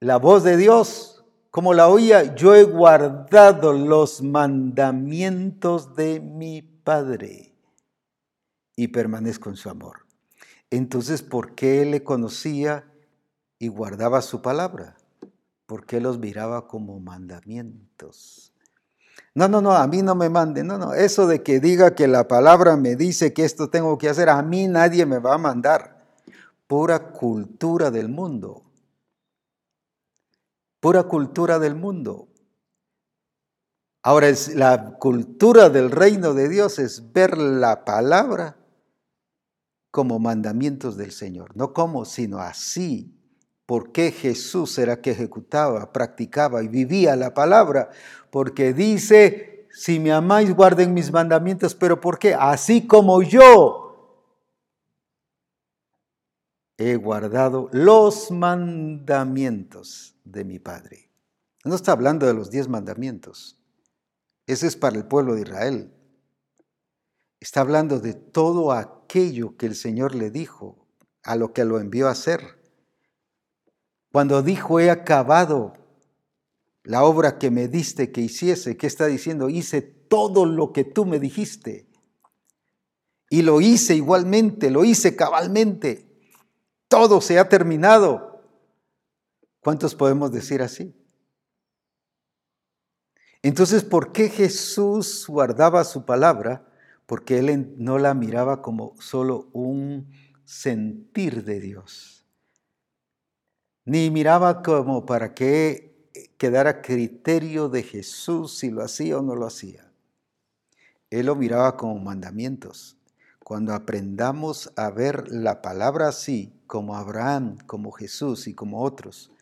la voz de Dios, como la oía, yo he guardado los mandamientos de mi Padre y permanezco en su amor. Entonces, ¿por qué él le conocía y guardaba su palabra? Porque los miraba como mandamientos. No, no, no, a mí no me mande. No, no, eso de que diga que la palabra me dice que esto tengo que hacer, a mí nadie me va a mandar. Pura cultura del mundo. Pura cultura del mundo. Ahora, es la cultura del reino de Dios es ver la palabra como mandamientos del Señor. No como, sino así. ¿Por qué Jesús era que ejecutaba, practicaba y vivía la palabra? Porque dice, si me amáis, guarden mis mandamientos, pero ¿por qué? Así como yo he guardado los mandamientos de mi Padre. No está hablando de los diez mandamientos. Ese es para el pueblo de Israel. Está hablando de todo aquello que el Señor le dijo, a lo que lo envió a hacer. Cuando dijo, he acabado la obra que me diste que hiciese, ¿qué está diciendo? Hice todo lo que tú me dijiste. Y lo hice igualmente, lo hice cabalmente. Todo se ha terminado. ¿Cuántos podemos decir así? Entonces, ¿por qué Jesús guardaba su palabra? Porque él no la miraba como solo un sentir de Dios, ni miraba como para que quedara criterio de Jesús si lo hacía o no lo hacía. Él lo miraba como mandamientos. Cuando aprendamos a ver la palabra así, como Abraham, como Jesús y como otros,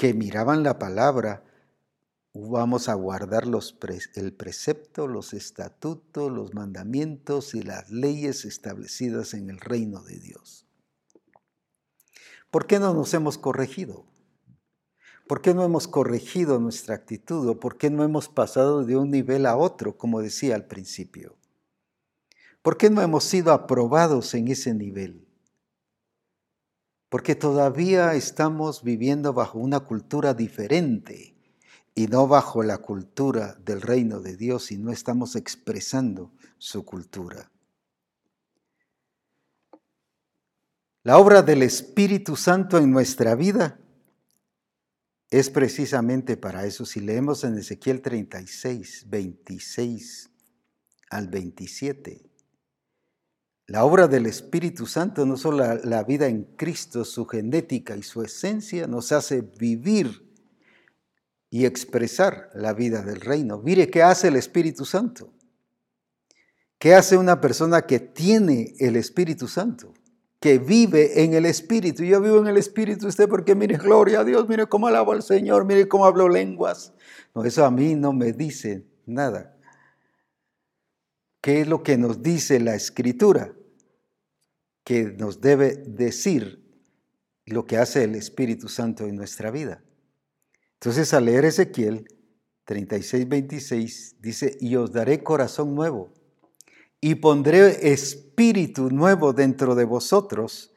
que miraban la palabra vamos a guardar el precepto, los estatutos, los mandamientos y las leyes establecidas en el reino de Dios. ¿Por qué no nos hemos corregido? ¿Por qué no hemos corregido nuestra actitud o por qué no hemos pasado de un nivel a otro, como decía al principio? ¿Por qué no hemos sido aprobados en ese nivel? Porque todavía estamos viviendo bajo una cultura diferente y no bajo la cultura del reino de Dios y no estamos expresando su cultura. La obra del Espíritu Santo en nuestra vida es precisamente para eso. Si leemos en Ezequiel 36, 26 al 27, la obra del Espíritu Santo, no solo la, vida en Cristo, su genética y su esencia, nos hace vivir y expresar la vida del reino. Mire qué hace el Espíritu Santo. ¿Qué hace una persona que tiene el Espíritu Santo? Que vive en el Espíritu. Yo vivo en el Espíritu usted porque mire, gloria a Dios, mire cómo alabo al Señor, mire cómo hablo lenguas. No, eso a mí no me dice nada. ¿Qué es lo que nos dice la Escritura? Que nos debe decir lo que hace el Espíritu Santo en nuestra vida. Entonces al leer Ezequiel 36, 26 dice, y os daré corazón nuevo, y pondré espíritu nuevo dentro de vosotros,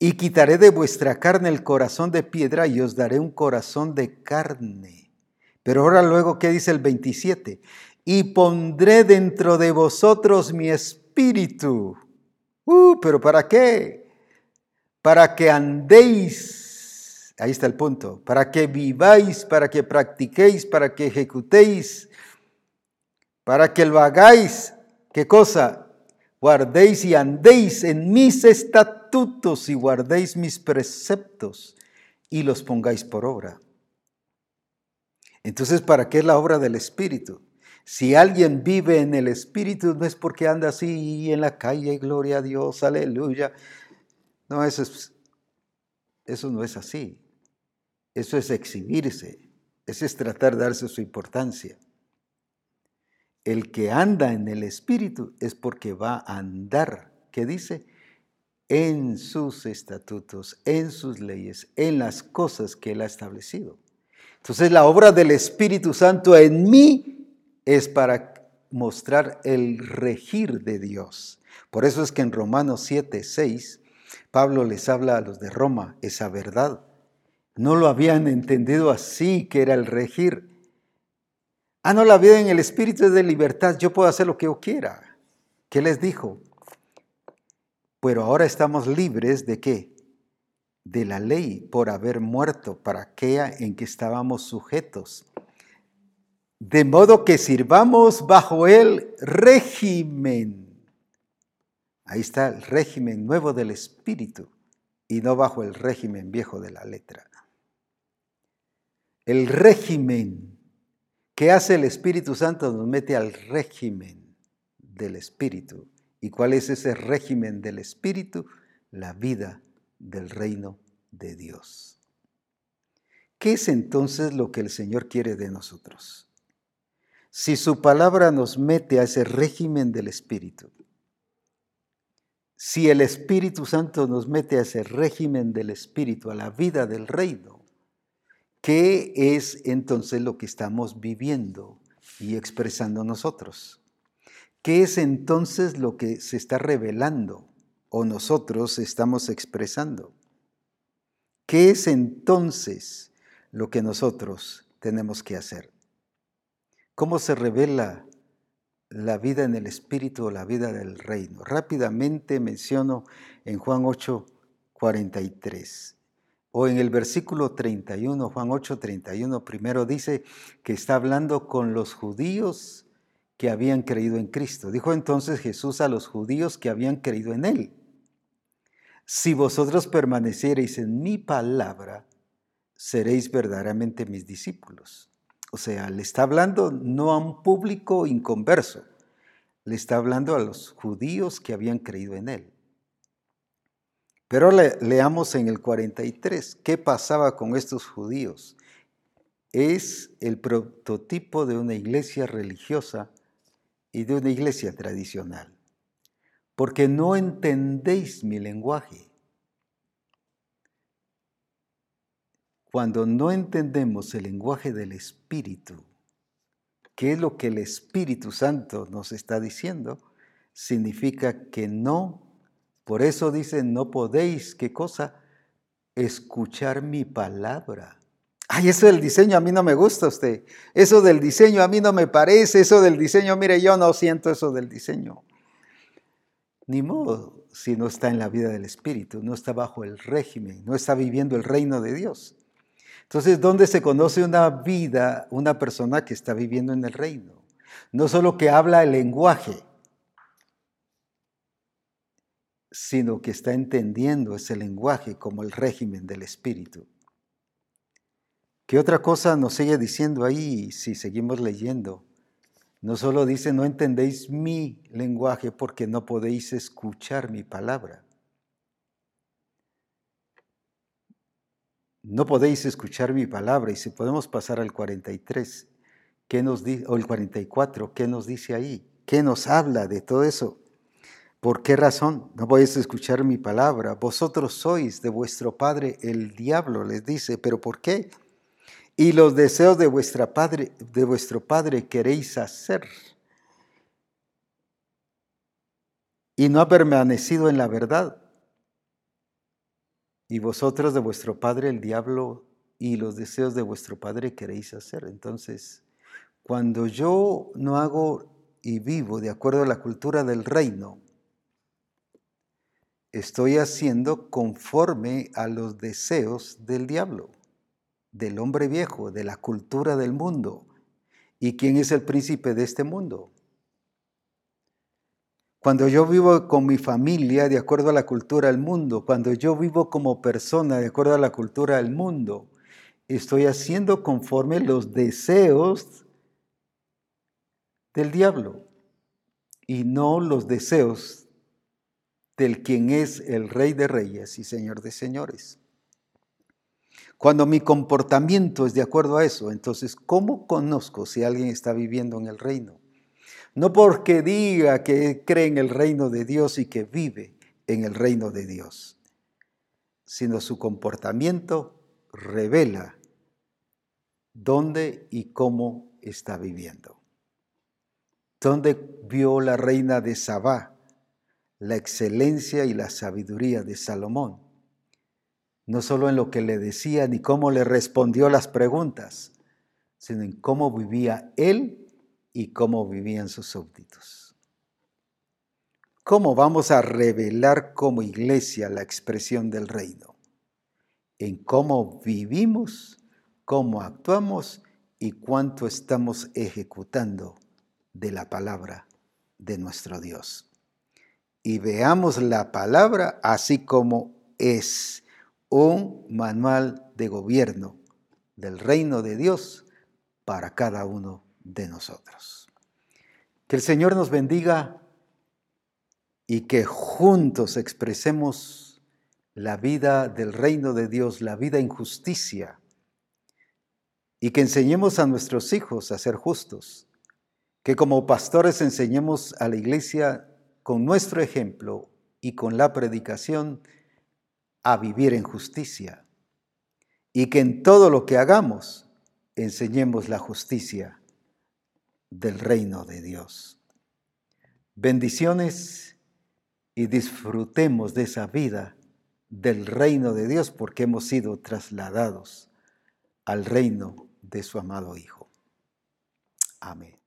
y quitaré de vuestra carne el corazón de piedra, y os daré un corazón de carne. Pero ahora luego, ¿qué dice el 27? Y pondré dentro de vosotros mi espíritu. Uh, pero ¿para qué? Para que andéis Ahí está el punto. Para que viváis, para que practiquéis, para que ejecutéis, para que lo hagáis. ¿Qué cosa? Guardéis y andéis en mis estatutos y guardéis mis preceptos y los pongáis por obra. Entonces, ¿para qué es la obra del Espíritu? Si alguien vive en el Espíritu, no es porque anda así en la calle, gloria a Dios, aleluya. No, eso, es, eso no es así. Eso es exhibirse, eso es tratar de darse su importancia. El que anda en el Espíritu es porque va a andar, ¿qué dice? En sus estatutos, en sus leyes, en las cosas que Él ha establecido. Entonces la obra del Espíritu Santo en mí es para mostrar el regir de Dios, Por eso es que en Romanos 7, 6, Pablo les habla a los de Roma esa verdad. No lo habían entendido así, que era el regir. Ah, no, la vida en el Espíritu es de libertad, yo puedo hacer lo que yo quiera. ¿Qué les dijo? Pero ahora estamos libres de qué? De la ley por haber muerto para aquella en que estábamos sujetos. De modo que sirvamos bajo el régimen. Ahí está el régimen nuevo del Espíritu y no bajo el régimen viejo de la letra. El régimen que hace el Espíritu Santo nos mete al régimen del Espíritu. ¿Y cuál es ese régimen del Espíritu? La vida del reino de Dios. ¿Qué es entonces lo que el Señor quiere de nosotros? Si su palabra nos mete a ese régimen del Espíritu, si el Espíritu Santo nos mete a ese régimen del Espíritu, a la vida del reino, ¿qué es entonces lo que estamos viviendo y expresando nosotros? ¿Qué es entonces lo que se está revelando o nosotros estamos expresando? ¿Qué es entonces lo que nosotros tenemos que hacer? ¿Cómo se revela la vida en el Espíritu o la vida del reino? Rápidamente menciono en Juan 8, 43. O en el versículo 31, Juan 8, 31, primero dice que está hablando con los judíos que habían creído en Cristo. Dijo entonces Jesús a los judíos que habían creído en Él, si vosotros permaneciereis en mi palabra, seréis verdaderamente mis discípulos. O sea, le está hablando no a un público inconverso, le está hablando a los judíos que habían creído en Él. Pero leamos en el 43, ¿qué pasaba con estos judíos? Es el prototipo de una iglesia religiosa y de una iglesia tradicional, porque no entendéis mi lenguaje. Cuando no entendemos el lenguaje del Espíritu, ¿qué es lo que el Espíritu Santo nos está diciendo? Significa que no, por eso dice, no podéis, ¿qué cosa? Escuchar mi palabra. Ay, eso del diseño a mí no me gusta usted. Eso del diseño a mí no me parece. Eso del diseño, mire, yo no siento eso del diseño. Ni modo si no está en la vida del Espíritu, no está bajo el régimen, no está viviendo el reino de Dios. Entonces, ¿dónde se conoce una vida, una persona que está viviendo en el reino? No solo que habla el lenguaje, sino que está entendiendo ese lenguaje como el régimen del Espíritu. ¿Qué otra cosa nos sigue diciendo ahí si seguimos leyendo? No solo dice, no entendéis mi lenguaje porque no podéis escuchar mi palabra. No podéis escuchar mi palabra. Y si podemos pasar al 43, ¿qué nos o el 44, ¿qué nos dice ahí? ¿Qué nos habla de todo eso? ¿Por qué razón no podéis escuchar mi palabra? Vosotros sois de vuestro padre el diablo, les dice. ¿Pero por qué? y los deseos de, vuestra padre, de vuestro Padre queréis hacer. Y no ha permanecido en la verdad. Y vosotros de vuestro Padre el diablo y los deseos de vuestro Padre queréis hacer. Entonces, cuando yo no hago y vivo de acuerdo a la cultura del reino, estoy haciendo conforme a los deseos del diablo del hombre viejo, de la cultura del mundo. ¿Y quién es el príncipe de este mundo? Cuando yo vivo con mi familia de acuerdo a la cultura del mundo, cuando yo vivo como persona de acuerdo a la cultura del mundo, estoy haciendo conforme los deseos del diablo y no los deseos del quien es el rey de reyes y señor de señores. Cuando mi comportamiento es de acuerdo a eso, entonces, ¿cómo conozco si alguien está viviendo en el reino? No porque diga que cree en el reino de Dios y que vive en el reino de Dios, sino su comportamiento revela dónde y cómo está viviendo. ¿Dónde vio la reina de Sabá la excelencia y la sabiduría de Salomón, no solo en lo que le decía ni cómo le respondió las preguntas, sino en cómo vivía él y cómo vivían sus súbditos. ¿Cómo vamos a revelar como iglesia la expresión del reino? En cómo vivimos, cómo actuamos y cuánto estamos ejecutando de la palabra de nuestro Dios. Y veamos la palabra así como es un manual de gobierno del reino de Dios para cada uno de nosotros. Que el Señor nos bendiga y que juntos expresemos la vida del reino de Dios, la vida en justicia, y que enseñemos a nuestros hijos a ser justos, que como pastores enseñemos a la iglesia con nuestro ejemplo y con la predicación a vivir en justicia, y que en todo lo que hagamos enseñemos la justicia del reino de Dios. Bendiciones y disfrutemos de esa vida del reino de Dios porque hemos sido trasladados al reino de su amado Hijo. Amén.